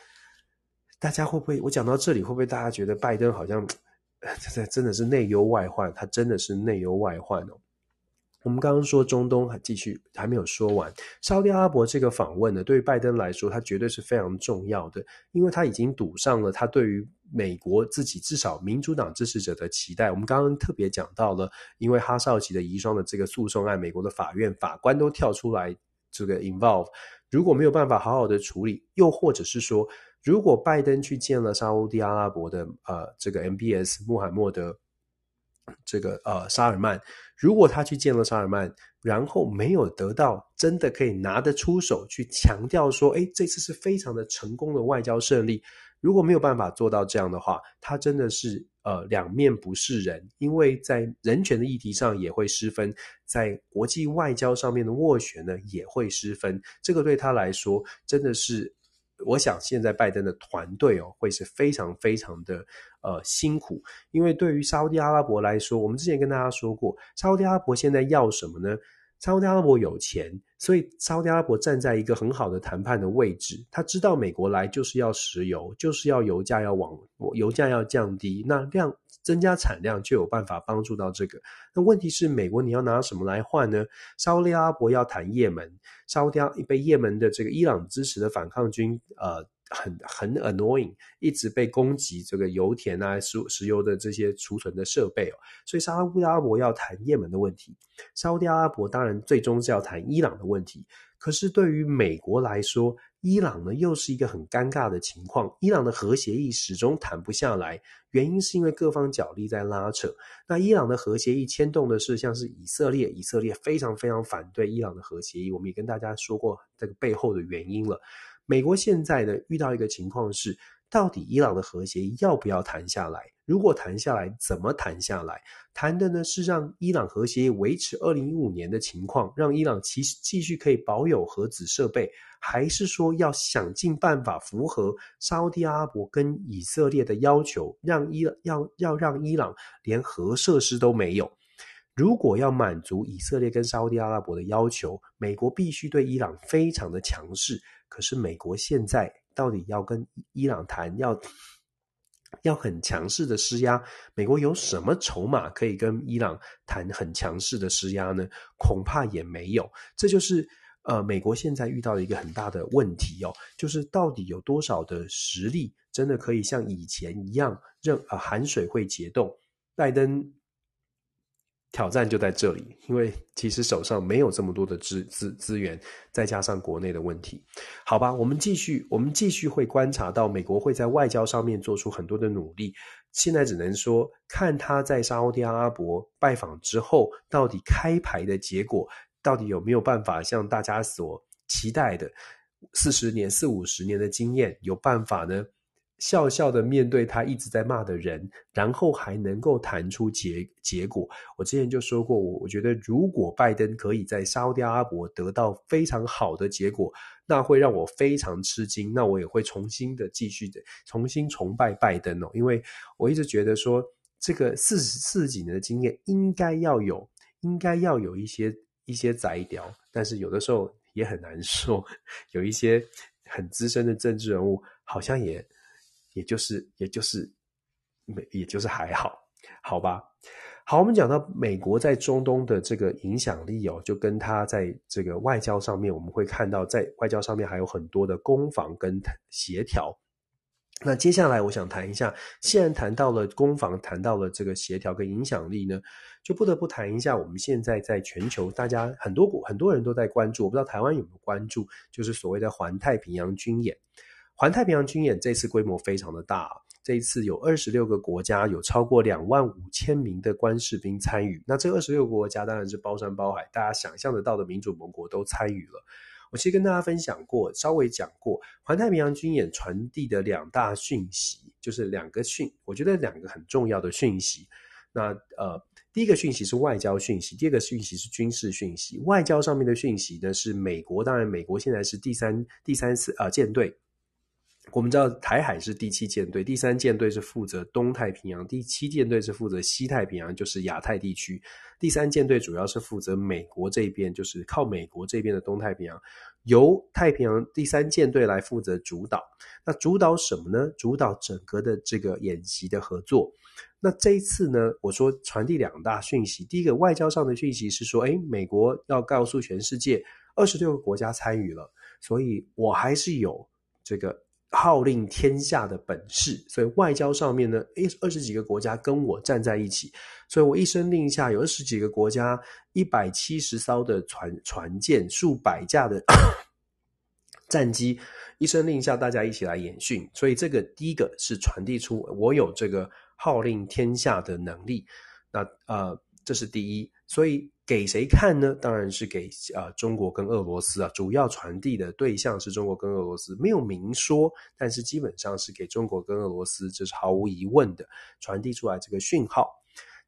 大家会不会？我讲到这里，会不会大家觉得拜登好像？这真的是内忧外患，他真的是内忧外患哦。我们刚刚说中东还继续还没有说完，沙特阿拉伯这个访问呢，对于拜登来说，他绝对是非常重要的，因为他已经赌上了他对于美国自己至少民主党支持者的期待。我们刚刚特别讲到了，因为哈绍吉的遗孀的这个诉讼案，美国的法院法官都跳出来这个 involve，如果没有办法好好的处理，又或者是说，如果拜登去见了沙乌地阿拉伯的呃这个 MBS 穆罕默德。这个呃，沙尔曼，如果他去见了沙尔曼，然后没有得到真的可以拿得出手去强调说，诶，这次是非常的成功的外交胜利。如果没有办法做到这样的话，他真的是呃两面不是人，因为在人权的议题上也会失分，在国际外交上面的斡旋呢也会失分。这个对他来说真的是。我想现在拜登的团队哦，会是非常非常的呃辛苦，因为对于沙乌地阿拉伯来说，我们之前跟大家说过，沙乌地阿拉伯现在要什么呢？沙乌地阿拉伯有钱，所以沙乌地阿拉伯站在一个很好的谈判的位置，他知道美国来就是要石油，就是要油价要往油价要降低，那量增加产量就有办法帮助到这个。那问题是，美国你要拿什么来换呢？沙乌地阿拉伯要谈也门。沙乌地阿被也门的这个伊朗支持的反抗军，呃，很很 annoying，一直被攻击这个油田啊、石石油的这些储存的设备哦，所以沙乌地阿拉伯要谈也门的问题，沙乌地阿拉伯当然最终是要谈伊朗的问题，可是对于美国来说，伊朗呢，又是一个很尴尬的情况，伊朗的核协议始终谈不下来，原因是因为各方角力在拉扯。那伊朗的核协议牵动的是像是以色列，以色列非常非常反对伊朗的核协议，我们也跟大家说过这个背后的原因了。美国现在呢，遇到一个情况是，到底伊朗的核协议要不要谈下来？如果谈下来，怎么谈下来？谈的呢是让伊朗核协议维持二零一五年的情况，让伊朗其实继续可以保有核子设备，还是说要想尽办法符合沙乌地阿拉伯跟以色列的要求，让伊要要让伊朗连核设施都没有？如果要满足以色列跟沙乌地阿拉伯的要求，美国必须对伊朗非常的强势。可是美国现在到底要跟伊朗谈要？要很强势的施压，美国有什么筹码可以跟伊朗谈很强势的施压呢？恐怕也没有。这就是呃，美国现在遇到的一个很大的问题哦，就是到底有多少的实力，真的可以像以前一样，任呃寒水会结冻？拜登。挑战就在这里，因为其实手上没有这么多的资资资源，再加上国内的问题，好吧，我们继续，我们继续会观察到美国会在外交上面做出很多的努力。现在只能说，看他在沙乌地阿拉伯拜访之后，到底开牌的结果，到底有没有办法像大家所期待的四十年、四五十年的经验，有办法呢？笑笑的面对他一直在骂的人，然后还能够谈出结结果。我之前就说过，我我觉得如果拜登可以在沙乌地阿拉伯得到非常好的结果，那会让我非常吃惊。那我也会重新的继续的重新崇拜拜登哦，因为我一直觉得说，这个四十四几年的经验应该要有，应该要有一些一些宰掉，但是有的时候也很难说，有一些很资深的政治人物好像也。也就是，也就是，没，也就是还好，好吧。好，我们讲到美国在中东的这个影响力哦，就跟他在这个外交上面，我们会看到在外交上面还有很多的攻防跟协调。那接下来我想谈一下，既然谈到了攻防，谈到了这个协调跟影响力呢，就不得不谈一下我们现在在全球，大家很多国很多人都在关注，我不知道台湾有没有关注，就是所谓的环太平洋军演。环太平洋军演这次规模非常的大，这一次有二十六个国家，有超过两万五千名的官士兵参与。那这二十六个国家当然是包山包海，大家想象得到的民主盟国都参与了。我其实跟大家分享过，稍微讲过，环太平洋军演传递的两大讯息，就是两个讯，我觉得两个很重要的讯息。那呃，第一个讯息是外交讯息，第二个讯息是军事讯息。外交上面的讯息呢，是美国，当然美国现在是第三第三次啊舰队。我们知道台海是第七舰队，第三舰队是负责东太平洋，第七舰队是负责西太平洋，就是亚太地区。第三舰队主要是负责美国这边，就是靠美国这边的东太平洋，由太平洋第三舰队来负责主导。那主导什么呢？主导整个的这个演习的合作。那这一次呢，我说传递两大讯息。第一个外交上的讯息是说，诶，美国要告诉全世界，二十六个国家参与了，所以我还是有这个。号令天下的本事，所以外交上面呢，诶，二十几个国家跟我站在一起，所以我一声令下，有二十几个国家，一百七十艘的船船舰，数百架的 战机，一声令下，大家一起来演训。所以这个第一个是传递出我有这个号令天下的能力。那呃，这是第一，所以。给谁看呢？当然是给啊、呃、中国跟俄罗斯啊，主要传递的对象是中国跟俄罗斯，没有明说，但是基本上是给中国跟俄罗斯，这是毫无疑问的传递出来这个讯号。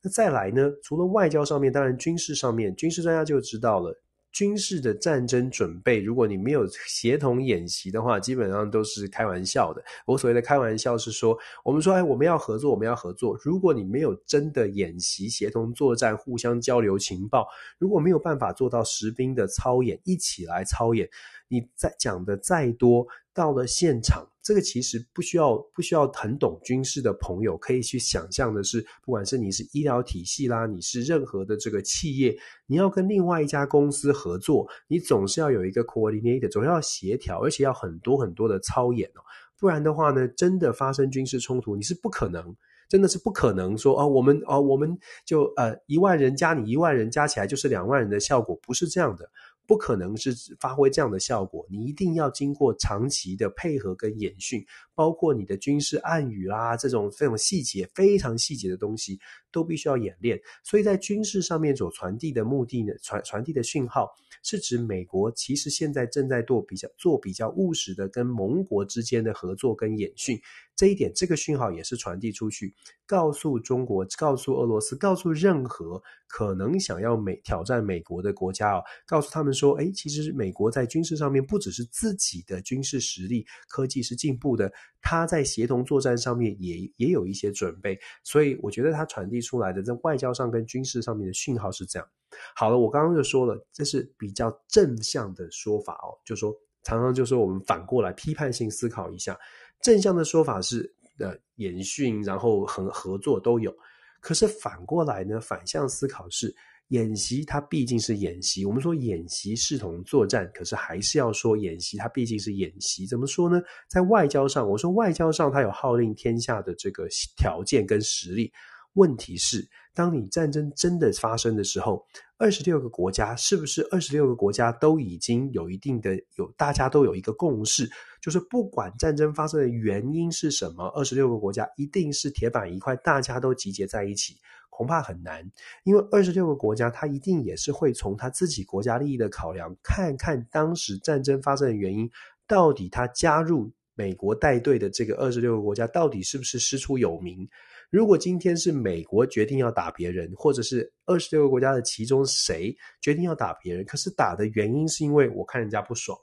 那再来呢？除了外交上面，当然军事上面，军事专家就知道了。军事的战争准备，如果你没有协同演习的话，基本上都是开玩笑的。我所谓的开玩笑是说，我们说，哎，我们要合作，我们要合作。如果你没有真的演习、协同作战、互相交流情报，如果没有办法做到实兵的操演，一起来操演，你再讲的再多，到了现场。这个其实不需要不需要很懂军事的朋友可以去想象的是，不管是你是医疗体系啦，你是任何的这个企业，你要跟另外一家公司合作，你总是要有一个 coordinator，总要协调，而且要很多很多的操演哦，不然的话呢，真的发生军事冲突，你是不可能，真的是不可能说哦，我们哦，我们就呃一万人加你一万人加起来就是两万人的效果，不是这样的。不可能是发挥这样的效果，你一定要经过长期的配合跟演训，包括你的军事暗语啦，这种这种细节非常细节的东西都必须要演练。所以在军事上面所传递的目的呢，传传递的讯号是指美国其实现在正在做比较做比较务实的跟盟国之间的合作跟演训。这一点，这个讯号也是传递出去，告诉中国，告诉俄罗斯，告诉任何可能想要美挑战美国的国家哦，告诉他们说，诶，其实美国在军事上面不只是自己的军事实力、科技是进步的，他在协同作战上面也也有一些准备。所以，我觉得他传递出来的在外交上跟军事上面的讯号是这样。好了，我刚刚就说了，这是比较正向的说法哦，就说常常就说我们反过来批判性思考一下。正向的说法是，呃，演训，然后很合作都有。可是反过来呢，反向思考是，演习它毕竟是演习。我们说演习视同作战，可是还是要说演习它毕竟是演习。怎么说呢？在外交上，我说外交上它有号令天下的这个条件跟实力。问题是，当你战争真的发生的时候，二十六个国家是不是二十六个国家都已经有一定的有，大家都有一个共识，就是不管战争发生的原因是什么，二十六个国家一定是铁板一块，大家都集结在一起，恐怕很难，因为二十六个国家，他一定也是会从他自己国家利益的考量，看看当时战争发生的原因，到底他加入美国带队的这个二十六个国家，到底是不是师出有名。如果今天是美国决定要打别人，或者是二十六个国家的其中谁决定要打别人，可是打的原因是因为我看人家不爽，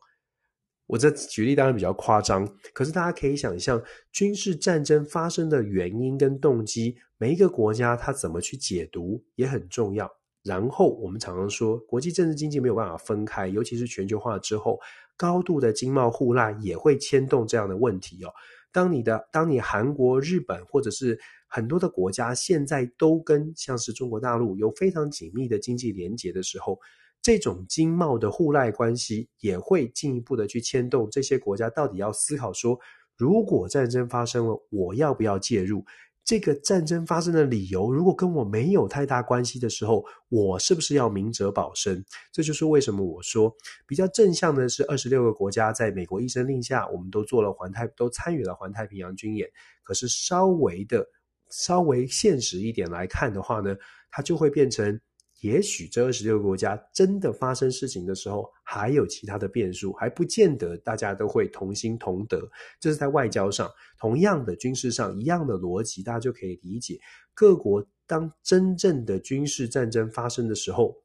我这举例当然比较夸张，可是大家可以想象军事战争发生的原因跟动机，每一个国家它怎么去解读也很重要。然后我们常常说，国际政治经济没有办法分开，尤其是全球化之后，高度的经贸互赖也会牵动这样的问题哦。当你的，当你韩国、日本或者是很多的国家现在都跟像是中国大陆有非常紧密的经济连结的时候，这种经贸的互赖关系也会进一步的去牵动这些国家到底要思考说，如果战争发生了，我要不要介入？这个战争发生的理由，如果跟我没有太大关系的时候，我是不是要明哲保身？这就是为什么我说比较正向的是，二十六个国家在美国一声令下，我们都做了环太，都参与了环太平洋军演。可是稍微的、稍微现实一点来看的话呢，它就会变成。也许这二十六个国家真的发生事情的时候，还有其他的变数，还不见得大家都会同心同德。这是在外交上，同样的军事上一样的逻辑，大家就可以理解。各国当真正的军事战争发生的时候，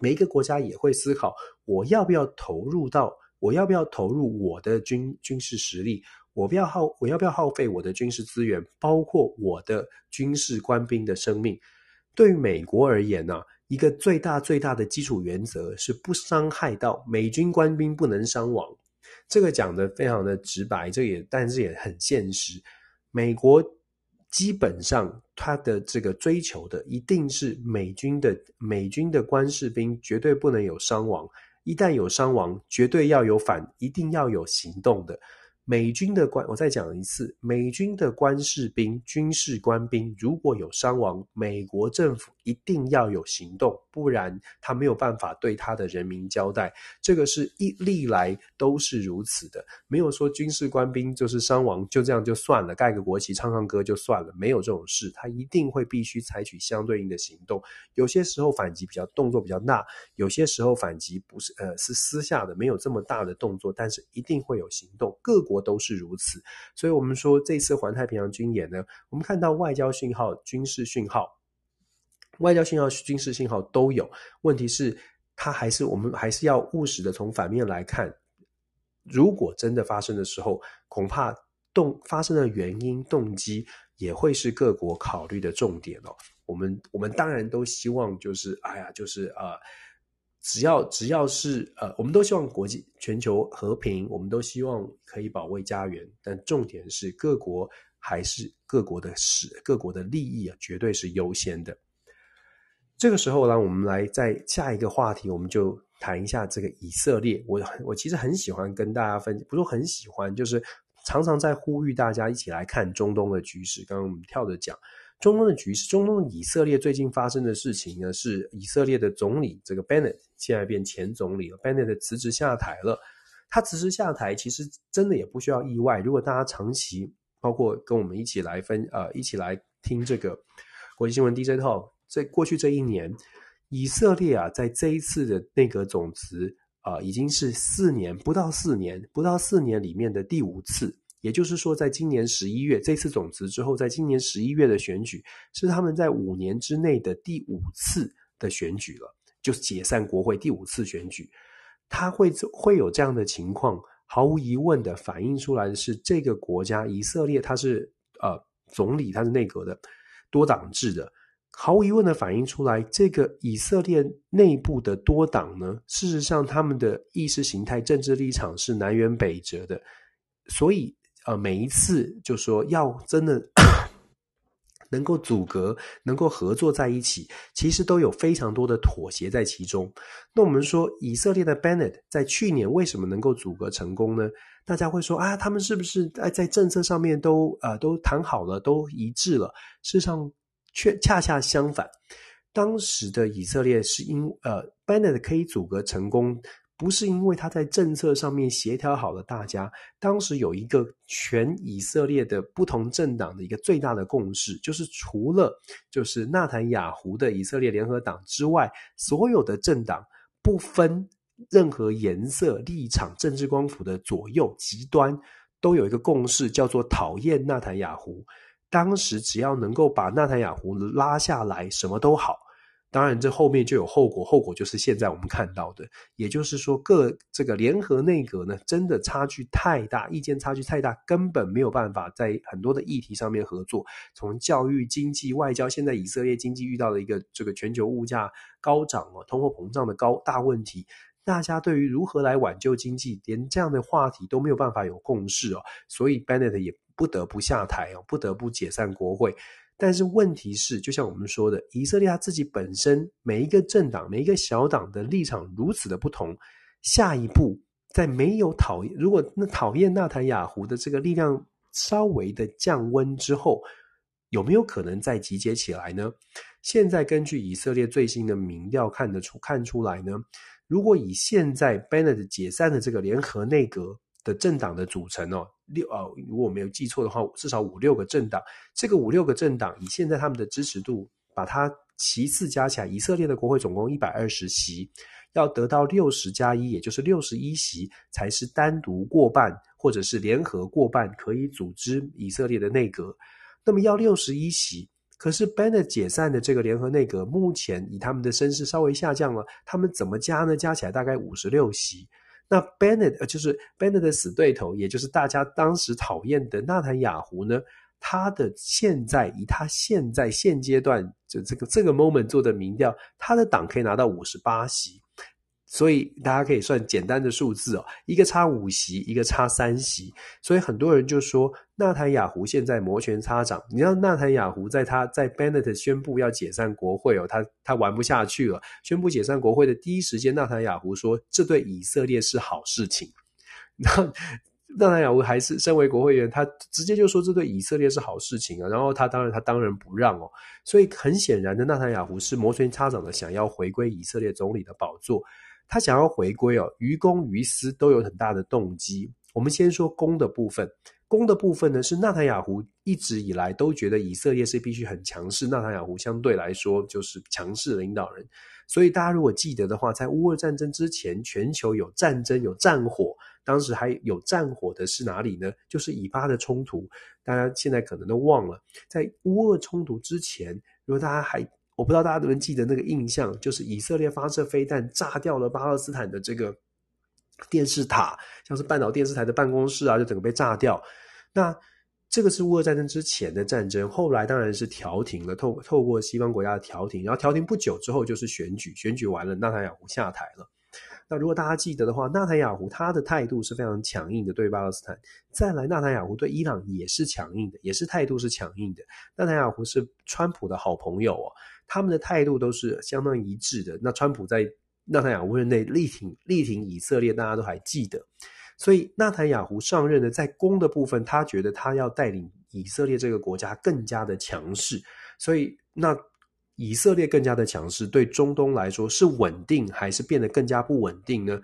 每一个国家也会思考：我要不要投入到？我要不要投入我的军军事实力？我不要耗，我要不要耗费我的军事资源，包括我的军事官兵的生命？对于美国而言呢、一个最大最大的基础原则是不伤害到美军官兵不能伤亡。这个讲得非常的直白，这也但是也很现实。美国基本上他的这个追求的一定是美军的美军的官士兵绝对不能有伤亡，一旦有伤亡，绝对要有反，一定要有行动的。美军的官，我再讲一次，美军的官士兵、军事官兵如果有伤亡，美国政府一定要有行动，不然他没有办法对他的人民交代。这个是一历来都是如此的，没有说军事官兵就是伤亡就这样就算了，盖个国旗唱唱歌就算了，没有这种事，他一定会必须采取相对应的行动。有些时候反击比较动作比较大，有些时候反击不是呃是私下的，没有这么大的动作，但是一定会有行动。各国。都是如此，所以我们说这次环太平洋军演呢，我们看到外交讯号、军事讯号、外交信号、军事信号都有。问题是，它还是我们还是要务实的从反面来看。如果真的发生的时候，恐怕动发生的原因、动机也会是各国考虑的重点哦。我们我们当然都希望，就是哎呀，就是啊。呃只要只要是呃，我们都希望国际全球和平，我们都希望可以保卫家园。但重点是各国还是各国的事，各国的利益啊，绝对是优先的。这个时候呢，我们来在下一个话题，我们就谈一下这个以色列。我我其实很喜欢跟大家分，不是很喜欢，就是常常在呼吁大家一起来看中东的局势。刚刚我们跳着讲。中东的局势，中东以色列最近发生的事情呢，是以色列的总理这个 Bennett 现在变前总理了，Bennett 辞职下台了。他辞职下台，其实真的也不需要意外。如果大家长期包括跟我们一起来分呃一起来听这个国际新闻 DJ Talk，在过去这一年，以色列啊，在这一次的内阁总辞啊、已经是四年不到四年不到四年里面的第五次。也就是说，在今年十一月这次总辞之后，在今年十一月的选举是他们在五年之内的第五次的选举了，就是解散国会第五次选举。他会会有这样的情况，毫无疑问的反映出来的是，这个国家以色列，它是呃总理，它是内阁的多党制的，毫无疑问的反映出来，这个以色列内部的多党呢，事实上他们的意识形态、政治立场是南辕北辙的，所以。呃，每一次就说要真的能够阻隔、能够合作在一起，其实都有非常多的妥协在其中。那我们说，以色列的 Bennett 在去年为什么能够阻隔成功呢？大家会说啊，他们是不是在在政策上面都呃都谈好了，都一致了？事实上，却恰恰相反。当时的以色列是因呃 Bennett 可以阻隔成功。不是因为他在政策上面协调好了大家，当时有一个全以色列的不同政党的一个最大的共识，就是除了就是纳坦雅胡的以色列联合党之外，所有的政党不分任何颜色、立场、政治光谱的左右极端，都有一个共识，叫做讨厌纳坦雅胡。当时只要能够把纳坦雅胡拉下来，什么都好。当然，这后面就有后果，后果就是现在我们看到的，也就是说，各这个联合内阁呢，真的差距太大，意见差距太大，根本没有办法在很多的议题上面合作。从教育、经济、外交，现在以色列经济遇到了一个这个全球物价高涨啊，通货膨胀的高大问题，大家对于如何来挽救经济，连这样的话题都没有办法有共识哦，所以 Bennett 也不得不下台哦，不得不解散国会。但是问题是，就像我们说的，以色列他自己本身每一个政党、每一个小党的立场如此的不同，下一步在没有讨，如果那讨厌纳坦雅胡的这个力量稍微的降温之后，有没有可能再集结起来呢？现在根据以色列最新的民调看得出看出来呢，如果以现在 Bennett 解散的这个联合内阁的政党的组成哦。六啊，如果我没有记错的话，至少五六个政党。这个五六个政党以现在他们的支持度，把它其次加起来，以色列的国会总共一百二十席，要得到六十加一，也就是六十一席，才是单独过半，或者是联合过半，可以组织以色列的内阁。那么要六十一席，可是 Bennett 解散的这个联合内阁，目前以他们的声势稍微下降了，他们怎么加呢？加起来大概五十六席。那 Bennett 就是 Bennett 的死对头，也就是大家当时讨厌的纳坦雅胡呢，他的现在以他现在现阶段就这个这个 moment 做的民调，他的党可以拿到五十八席。所以大家可以算简单的数字哦，一个差五席，一个差三席。所以很多人就说，纳坦雅胡现在摩拳擦掌。你知道纳坦雅胡在他在 Bennett 宣布要解散国会哦，他他玩不下去了，宣布解散国会的第一时间，纳坦雅胡说这对以色列是好事情。然后纳坦雅胡还是身为国会议员，他直接就说这对以色列是好事情啊。然后他当然他当然不让哦。所以很显然的，纳坦雅胡是摩拳擦掌的想要回归以色列总理的宝座。他想要回归哦，于公于私都有很大的动机。我们先说公的部分，公的部分呢是纳坦雅胡一直以来都觉得以色列是必须很强势，纳坦雅胡相对来说就是强势领导人。所以大家如果记得的话，在乌俄战争之前，全球有战争有战火，当时还有战火的是哪里呢？就是以巴的冲突。大家现在可能都忘了，在乌俄冲突之前，如果大家还我不知道大家能不能记得那个印象，就是以色列发射飞弹炸掉了巴勒斯坦的这个电视塔，像是半岛电视台的办公室啊，就整个被炸掉。那这个是乌俄战争之前的战争，后来当然是调停了，透透过西方国家的调停，然后调停不久之后就是选举，选举完了，纳坦雅胡下台了。那如果大家记得的话，纳坦雅胡他的态度是非常强硬的，对巴勒斯坦。再来，纳坦雅胡对伊朗也是强硬的，也是态度是强硬的。纳坦雅胡是川普的好朋友哦，他们的态度都是相当一致的。那川普在纳坦雅胡任内力挺力挺以色列，大家都还记得。所以纳坦雅胡上任的在攻的部分，他觉得他要带领以色列这个国家更加的强势。所以那。以色列更加的强势，对中东来说是稳定还是变得更加不稳定呢？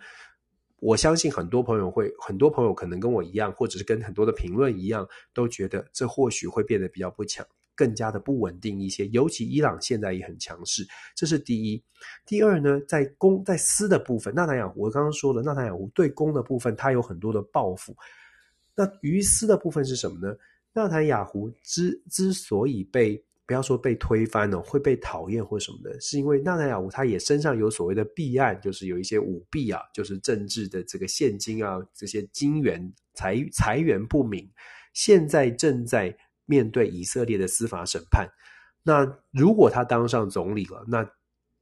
我相信很多朋友会，很多朋友可能跟我一样，或者是跟很多的评论一样，都觉得这或许会变得比较不强，更加的不稳定一些。尤其伊朗现在也很强势，这是第一。第二呢，在攻在私的部分，纳坦雅胡我刚刚说了，纳坦雅胡对攻的部分，他有很多的报复。那于私的部分是什么呢？纳坦雅胡之之所以被不要说被推翻了，会被讨厌或什么的，是因为纳坦雅胡他也身上有所谓的弊案，就是有一些舞弊啊，就是政治的这个现金啊，这些金源财财源不明，现在正在面对以色列的司法审判。那如果他当上总理了，那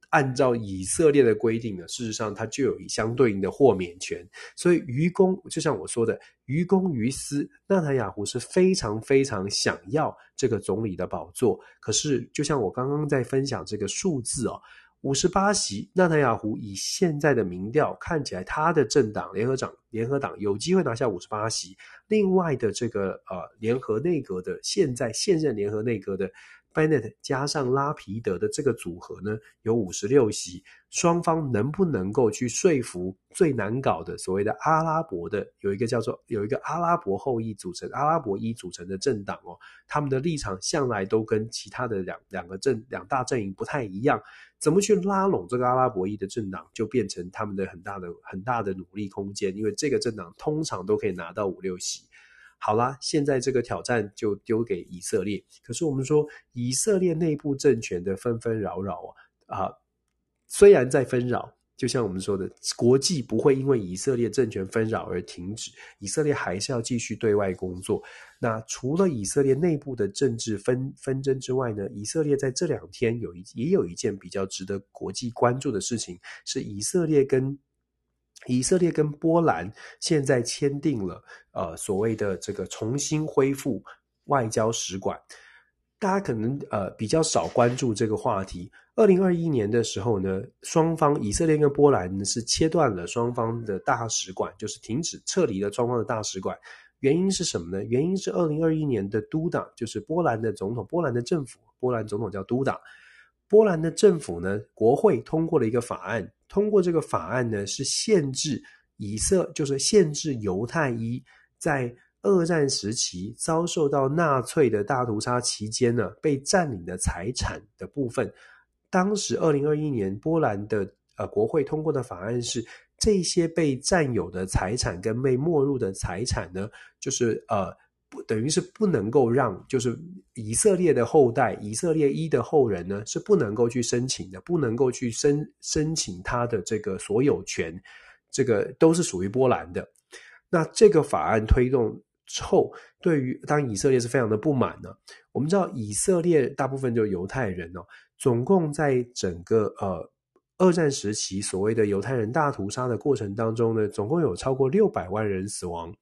按照以色列的规定呢，事实上他就有相对应的豁免权。所以于公，就像我说的，于公于私，纳坦雅胡是非常非常想要这个总理的宝座。可是，就像我刚刚在分享这个数字哦，五十八席，纳坦雅胡以现在的民调看起来，他的政党联合党联合党有机会拿下五十八席。另外的这个呃联合内阁的现在现任联合内阁的。Bennett 加上拉皮德的这个组合呢，有五十六席。双方能不能够去说服最难搞的所谓的阿拉伯的，有一个叫做有一个阿拉伯后裔组成阿拉伯裔组成的政党哦，他们的立场向来都跟其他的两两个阵两大阵营不太一样。怎么去拉拢这个阿拉伯裔的政党，就变成他们的很大的很大的努力空间，因为这个政党通常都可以拿到五六席。好啦，现在这个挑战就丢给以色列。可是我们说，以色列内部政权的纷纷扰扰啊，啊，虽然在纷扰，就像我们说的，国际不会因为以色列政权纷扰而停止，以色列还是要继续对外工作。那除了以色列内部的政治纷纷争之外呢，以色列在这两天有一也有一件比较值得国际关注的事情，是以色列跟。以色列跟波兰现在签订了呃所谓的这个重新恢复外交使馆，大家可能呃比较少关注这个话题。二零二一年的时候呢，双方以色列跟波兰呢是切断了双方的大使馆，就是停止撤离了双方的大使馆。原因是什么呢？原因是二零二一年的都党，就是波兰的总统，波兰的政府，波兰总统叫都党。波兰的政府呢，国会通过了一个法案。通过这个法案呢，是限制以色，就是限制犹太裔在二战时期遭受到纳粹的大屠杀期间呢，被占领的财产的部分。当时二零二一年波兰的呃国会通过的法案是，这些被占有的财产跟被没入的财产呢，就是呃。不等于是不能够让，就是以色列的后代，以色列一的后人呢，是不能够去申请的，不能够去申申请他的这个所有权。这个都是属于波兰的。那这个法案推动之后，对于当以色列是非常的不满呢。我们知道以色列大部分就犹太人哦，总共在整个呃二战时期所谓的犹太人大屠杀的过程当中呢，总共有超过六百万人死亡，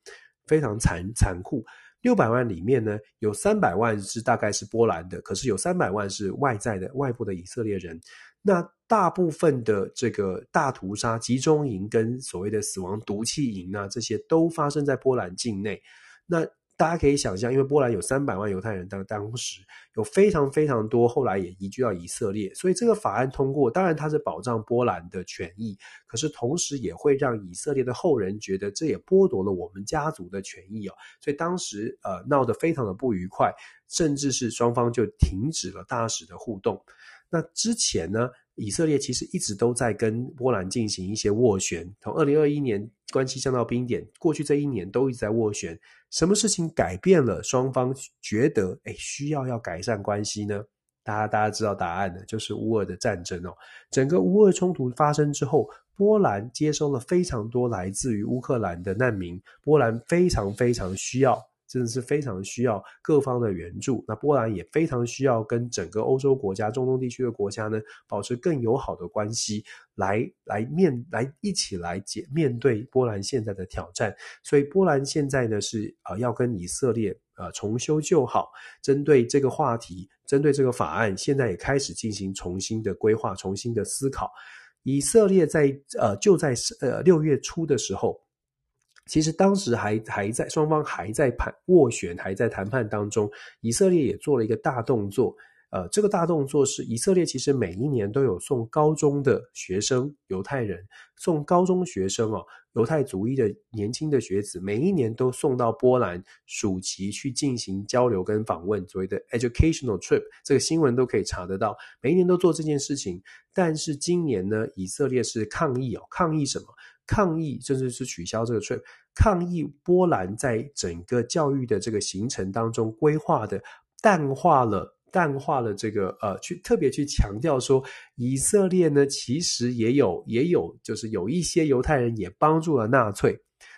非常残残酷。六百万里面呢，有三百万是大概是波兰的，可是有三百万是外在的外部的以色列人。那大部分的这个大屠杀集中营跟所谓的死亡毒气营啊，这些都发生在波兰境内。那大家可以想象，因为波兰有三百万犹太人，当当时有非常非常多，后来也移居到以色列，所以这个法案通过，当然它是保障波兰的权益，可是同时也会让以色列的后人觉得这也剥夺了我们家族的权益哦，所以当时呃闹得非常的不愉快，甚至是双方就停止了大使的互动。那之前呢，以色列其实一直都在跟波兰进行一些斡旋，从二零二一年关系降到冰点，过去这一年都一直在斡旋。什么事情改变了双方觉得诶需要要改善关系呢？大家大家知道答案的，就是乌俄的战争哦。整个乌俄冲突发生之后，波兰接收了非常多来自于乌克兰的难民，波兰非常非常需要。真的是非常需要各方的援助。那波兰也非常需要跟整个欧洲国家、中东地区的国家呢，保持更友好的关系，来来面来一起来解面对波兰现在的挑战。所以波兰现在呢是呃要跟以色列呃重修旧好，针对这个话题，针对这个法案，现在也开始进行重新的规划、重新的思考。以色列在呃就在呃六月初的时候。其实当时还还在双方还在盘斡旋，还在谈判当中。以色列也做了一个大动作，呃，这个大动作是以色列其实每一年都有送高中的学生犹太人送高中学生哦，犹太族裔的年轻的学子，每一年都送到波兰暑期去进行交流跟访问，所谓的 educational trip，这个新闻都可以查得到，每一年都做这件事情。但是今年呢，以色列是抗议哦，抗议什么？抗议甚至是取消这个罪抗议波兰在整个教育的这个行程当中规划的淡化了，淡化了这个呃，去特别去强调说，以色列呢其实也有也有就是有一些犹太人也帮助了纳粹，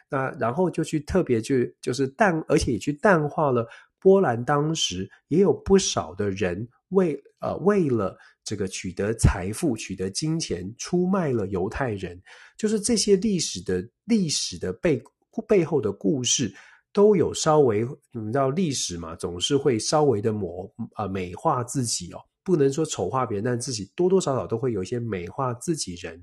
那然后就去特别去就是淡，而且也去淡化了波兰当时也有不少的人为呃为了。这个取得财富、取得金钱，出卖了犹太人，就是这些历史的历史的背背后的故事，都有稍微，你知道历史嘛，总是会稍微的抹、呃、美化自己哦，不能说丑化别人，但自己多多少少都会有一些美化自己人。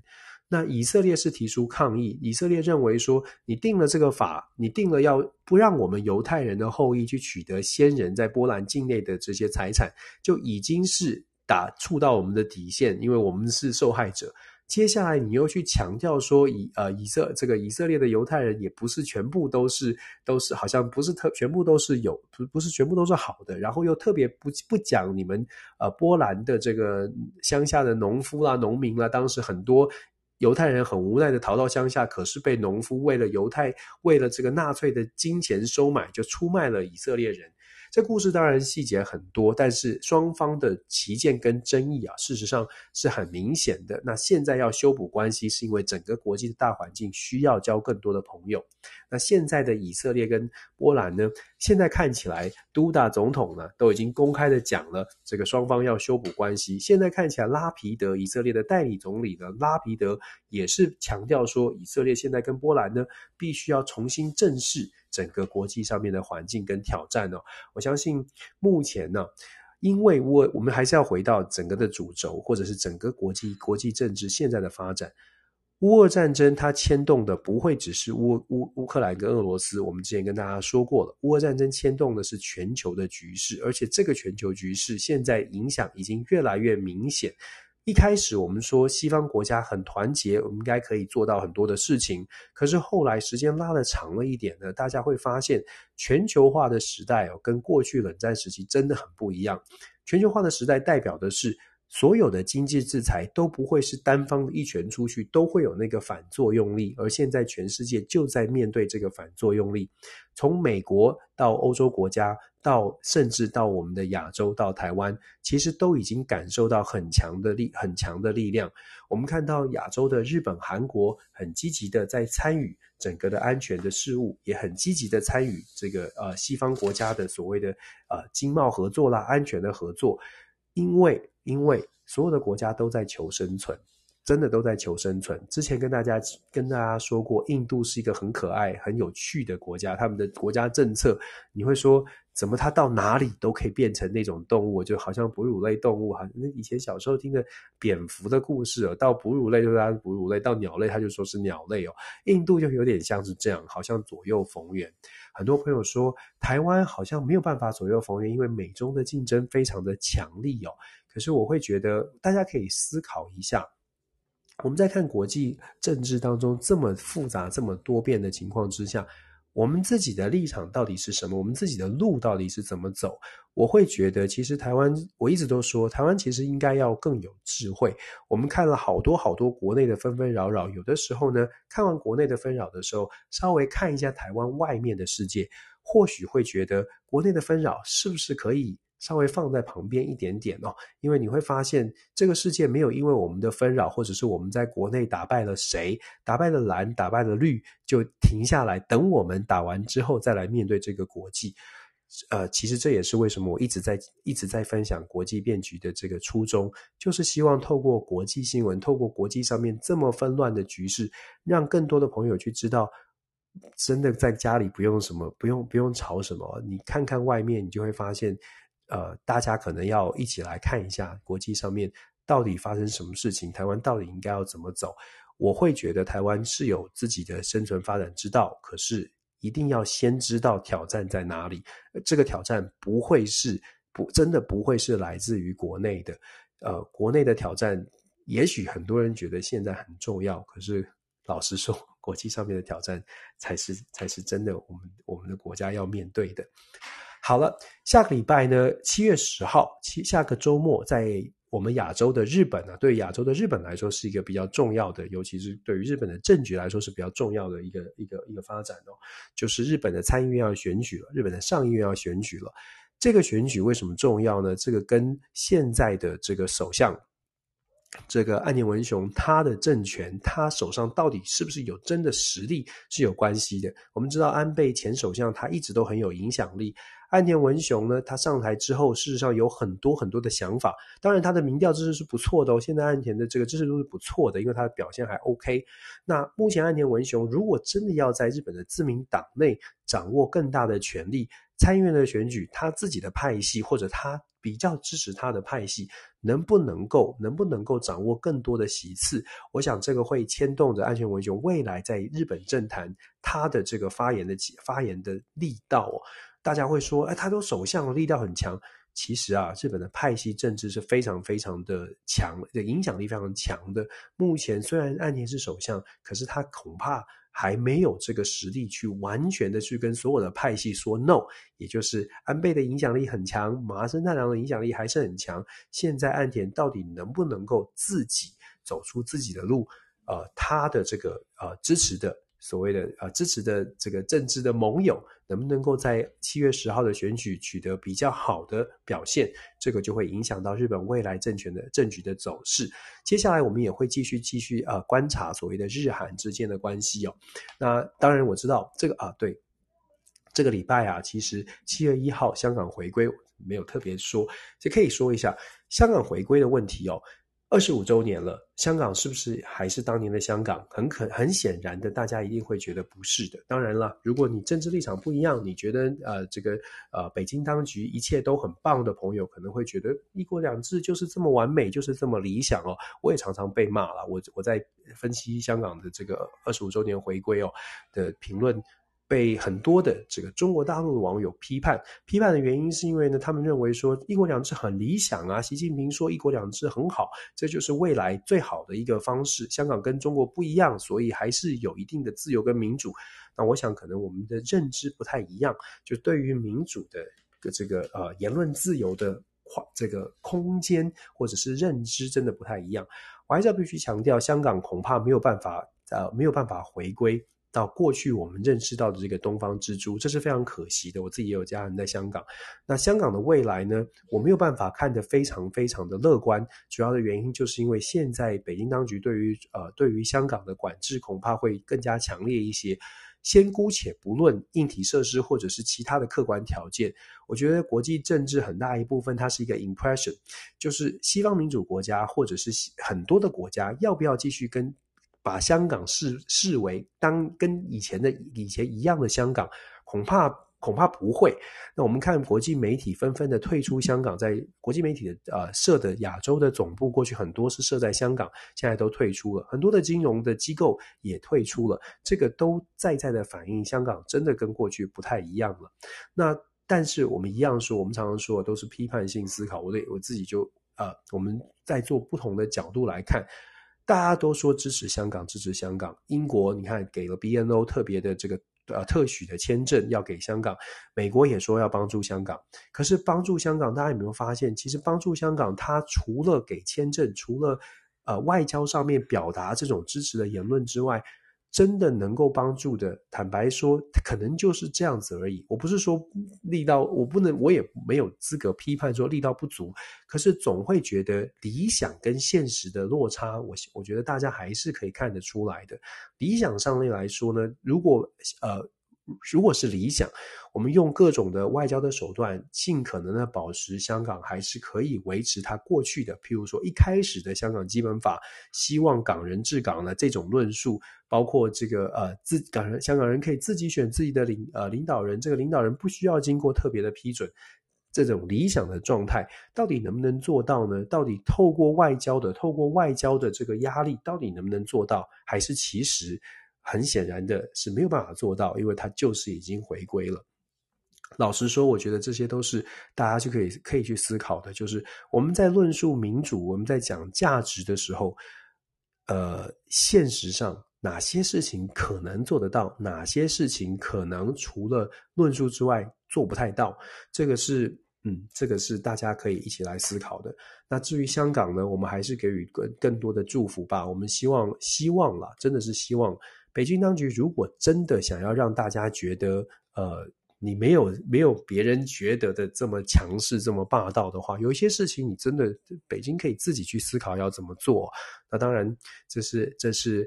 那以色列是提出抗议，以色列认为说，你定了这个法，你定了要不让我们犹太人的后裔去取得先人在波兰境内的这些财产，就已经是。打触到我们的底线，因为我们是受害者。接下来你又去强调说以呃以色这个以色列的犹太人也不是全部都是都是好像不是特全部都是有不不是全部都是好的，然后又特别不不讲你们呃波兰的这个乡下的农夫啦、农民啦，当时很多犹太人很无奈的逃到乡下，可是被农夫为了犹太为了这个纳粹的金钱收买，就出卖了以色列人。这故事当然细节很多，但是双方的旗舰跟争议啊，事实上是很明显的。那现在要修补关系，是因为整个国际的大环境需要交更多的朋友。那现在的以色列跟波兰呢，现在看起来，都大总统呢都已经公开的讲了，这个双方要修补关系。现在看起来，拉皮德以色列的代理总理呢，拉皮德也是强调说，以色列现在跟波兰呢，必须要重新正视。整个国际上面的环境跟挑战哦，我相信目前呢，因为我我们还是要回到整个的主轴，或者是整个国际国际政治现在的发展。乌俄战争它牵动的不会只是乌乌乌克兰跟俄罗斯，我们之前跟大家说过了，乌俄战争牵动的是全球的局势，而且这个全球局势现在影响已经越来越明显。一开始我们说西方国家很团结，我们应该可以做到很多的事情。可是后来时间拉的长了一点呢，大家会发现全球化的时代哦，跟过去冷战时期真的很不一样。全球化的时代代表的是所有的经济制裁都不会是单方的一拳出去，都会有那个反作用力。而现在全世界就在面对这个反作用力，从美国到欧洲国家，到甚至到我们的亚洲，到台湾，其实都已经感受到很强的力，很强的力量。我们看到亚洲的日本、韩国很积极的在参与整个的安全的事务，也很积极的参与这个呃西方国家的所谓的呃经贸合作啦、安全的合作，因为。因为所有的国家都在求生存，真的都在求生存。之前跟大家跟大家说过，印度是一个很可爱、很有趣的国家。他们的国家政策，你会说，怎么它到哪里都可以变成那种动物，就好像哺乳类动物哈。那以前小时候听的蝙蝠的故事，到哺乳类就说它是哺乳类，到鸟类它就说是鸟类哦。印度就有点像是这样，好像左右逢源。很多朋友说，台湾好像没有办法左右逢源，因为美中的竞争非常的强力哦。可是我会觉得，大家可以思考一下，我们在看国际政治当中这么复杂、这么多变的情况之下，我们自己的立场到底是什么？我们自己的路到底是怎么走？我会觉得，其实台湾，我一直都说，台湾其实应该要更有智慧。我们看了好多好多国内的纷纷扰扰，有的时候呢，看完国内的纷扰的时候，稍微看一下台湾外面的世界，或许会觉得国内的纷扰是不是可以。稍微放在旁边一点点哦，因为你会发现这个世界没有因为我们的纷扰，或者是我们在国内打败了谁，打败了蓝，打败了绿，就停下来等我们打完之后再来面对这个国际。呃，其实这也是为什么我一直在一直在分享国际变局的这个初衷，就是希望透过国际新闻，透过国际上面这么纷乱的局势，让更多的朋友去知道，真的在家里不用什么，不用不用吵什么，你看看外面，你就会发现。呃，大家可能要一起来看一下国际上面到底发生什么事情，台湾到底应该要怎么走？我会觉得台湾是有自己的生存发展之道，可是一定要先知道挑战在哪里。这个挑战不会是不真的不会是来自于国内的，呃，国内的挑战，也许很多人觉得现在很重要，可是老实说，国际上面的挑战才是才是真的，我们我们的国家要面对的。好了，下个礼拜呢，七月十号，七下个周末，在我们亚洲的日本呢，对亚洲的日本来说是一个比较重要的，尤其是对于日本的政局来说是比较重要的一个一个一个发展哦，就是日本的参议院要选举了，日本的上议院要选举了。这个选举为什么重要呢？这个跟现在的这个首相。这个岸田文雄他的政权，他手上到底是不是有真的实力是有关系的。我们知道安倍前首相他一直都很有影响力，岸田文雄呢，他上台之后，事实上有很多很多的想法。当然，他的民调支持是不错的哦。现在岸田的这个支持度是不错的，因为他的表现还 OK。那目前岸田文雄如果真的要在日本的自民党内掌握更大的权力，参议院的选举，他自己的派系或者他比较支持他的派系。能不能够能不能够掌握更多的席次？我想这个会牵动着岸田文雄未来在日本政坛他的这个发言的发言的力道哦。大家会说，哎，他都首相力道很强。其实啊，日本的派系政治是非常非常的强，的影响力非常强的。目前虽然岸田是首相，可是他恐怕。还没有这个实力去完全的去跟所有的派系说 no，也就是安倍的影响力很强，麻生太郎的影响力还是很强。现在岸田到底能不能够自己走出自己的路？呃，他的这个呃支持的。所谓的呃支持的这个政治的盟友，能不能够在七月十号的选举取得比较好的表现，这个就会影响到日本未来政权的政局的走势。接下来我们也会继续继续呃观察所谓的日韩之间的关系哦。那当然我知道这个啊，对，这个礼拜啊，其实七月一号香港回归没有特别说，就可以说一下香港回归的问题哦。二十五周年了，香港是不是还是当年的香港？很可很显然的，大家一定会觉得不是的。当然了，如果你政治立场不一样，你觉得呃这个呃北京当局一切都很棒的朋友，可能会觉得一国两制就是这么完美，就是这么理想哦。我也常常被骂了，我我在分析香港的这个二十五周年回归哦的评论。被很多的这个中国大陆的网友批判，批判的原因是因为呢，他们认为说一国两制很理想啊，习近平说一国两制很好，这就是未来最好的一个方式。香港跟中国不一样，所以还是有一定的自由跟民主。那我想可能我们的认知不太一样，就对于民主的这个呃言论自由的这个空间或者是认知真的不太一样。我还是要必须强调，香港恐怕没有办法，呃，没有办法回归到过去我们认识到的这个东方之珠，这是非常可惜的。我自己也有家人在香港，那香港的未来呢，我没有办法看得非常非常的乐观。主要的原因就是因为现在北京当局对于呃对于香港的管制恐怕会更加强烈一些。先姑且不论硬体设施或者是其他的客观条件，我觉得国际政治很大一部分它是一个 impression，就是西方民主国家或者是很多的国家要不要继续跟把香港视视为当跟以前的以前一样的香港，恐怕。恐怕不会。那我们看国际媒体纷纷的退出香港，在国际媒体的呃设的亚洲的总部，过去很多是设在香港，现在都退出了。很多的金融的机构也退出了，这个都在在的反映香港真的跟过去不太一样了。那但是我们一样说，我们常常说都是批判性思考。我对我自己就呃，我们在做不同的角度来看，大家都说支持香港，支持香港。英国你看给了 BNO 特别的这个。呃，特许的签证要给香港，美国也说要帮助香港。可是帮助香港，大家有没有发现，其实帮助香港，它除了给签证，除了呃外交上面表达这种支持的言论之外，真的能够帮助的，坦白说，可能就是这样子而已。我不是说力道，我不能，我也没有资格批判说力道不足。可是总会觉得理想跟现实的落差，我我觉得大家还是可以看得出来的。理想上面来说呢，如果呃。如果是理想，我们用各种的外交的手段，尽可能的保持香港还是可以维持它过去的，譬如说一开始的香港基本法，希望港人治港的这种论述，包括这个呃自港人香港人可以自己选自己的领呃领导人，这个领导人不需要经过特别的批准，这种理想的状态，到底能不能做到呢？到底透过外交的透过外交的这个压力，到底能不能做到？还是其实？很显然的是没有办法做到，因为它就是已经回归了。老实说，我觉得这些都是大家就可以可以去思考的。就是我们在论述民主，我们在讲价值的时候，呃，现实上哪些事情可能做得到，哪些事情可能除了论述之外做不太到，这个是嗯，这个是大家可以一起来思考的。那至于香港呢，我们还是给予更更多的祝福吧。我们希望，希望啦，真的是希望。北京当局如果真的想要让大家觉得，呃，你没有没有别人觉得的这么强势、这么霸道的话，有一些事情你真的北京可以自己去思考要怎么做。那当然，这是这是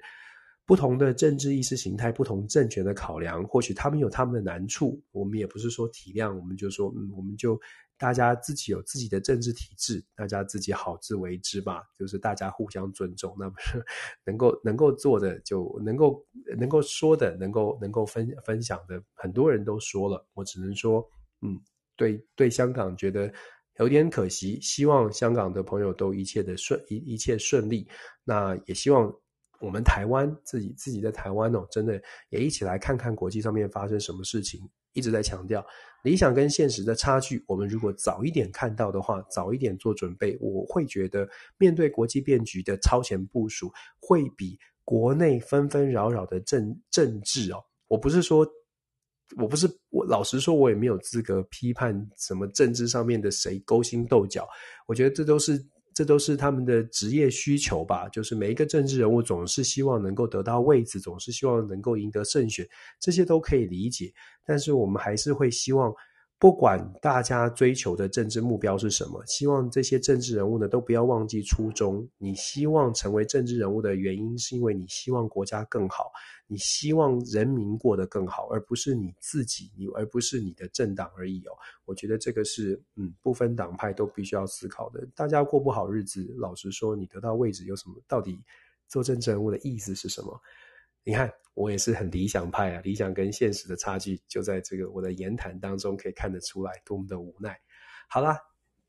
不同的政治意识形态、不同政权的考量，或许他们有他们的难处，我们也不是说体谅，我们就说，嗯，我们就。大家自己有自己的政治体制，大家自己好自为之吧。就是大家互相尊重，那不是 能够能够做的，就能够能够说的，能够能够分分享的，很多人都说了。我只能说，嗯，对对，香港觉得有点可惜。希望香港的朋友都一切的顺一一切顺利。那也希望我们台湾自己自己在台湾哦，真的也一起来看看国际上面发生什么事情。一直在强调理想跟现实的差距，我们如果早一点看到的话，早一点做准备，我会觉得面对国际变局的超前部署，会比国内纷纷扰扰的政政治哦，我不是说，我不是我老实说，我也没有资格批判什么政治上面的谁勾心斗角，我觉得这都是。这都是他们的职业需求吧，就是每一个政治人物总是希望能够得到位子，总是希望能够赢得胜选，这些都可以理解。但是我们还是会希望。不管大家追求的政治目标是什么，希望这些政治人物呢都不要忘记初衷。你希望成为政治人物的原因，是因为你希望国家更好，你希望人民过得更好，而不是你自己，你而不是你的政党而已哦。我觉得这个是嗯，不分党派都必须要思考的。大家过不好日子，老实说，你得到位置有什么？到底做政治人物的意思是什么？你看，我也是很理想派啊，理想跟现实的差距就在这个我的言谈当中可以看得出来，多么的无奈。好啦。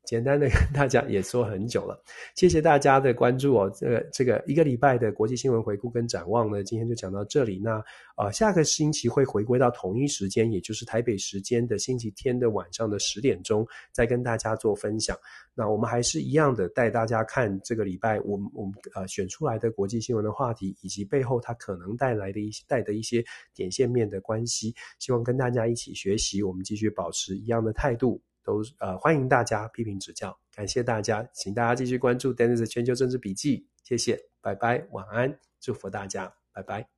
简单的跟大家也说很久了，谢谢大家的关注哦。这个这个一个礼拜的国际新闻回顾跟展望呢，今天就讲到这里。那呃，下个星期会回归到同一时间，也就是台北时间的星期天的晚上的十点钟，再跟大家做分享。那我们还是一样的带大家看这个礼拜我们我们呃选出来的国际新闻的话题，以及背后它可能带来的一些带的一些点线面的关系。希望跟大家一起学习，我们继续保持一样的态度。都呃欢迎大家批评指教，感谢大家，请大家继续关注 Dennis 全球政治笔记，谢谢，拜拜，晚安，祝福大家，拜拜。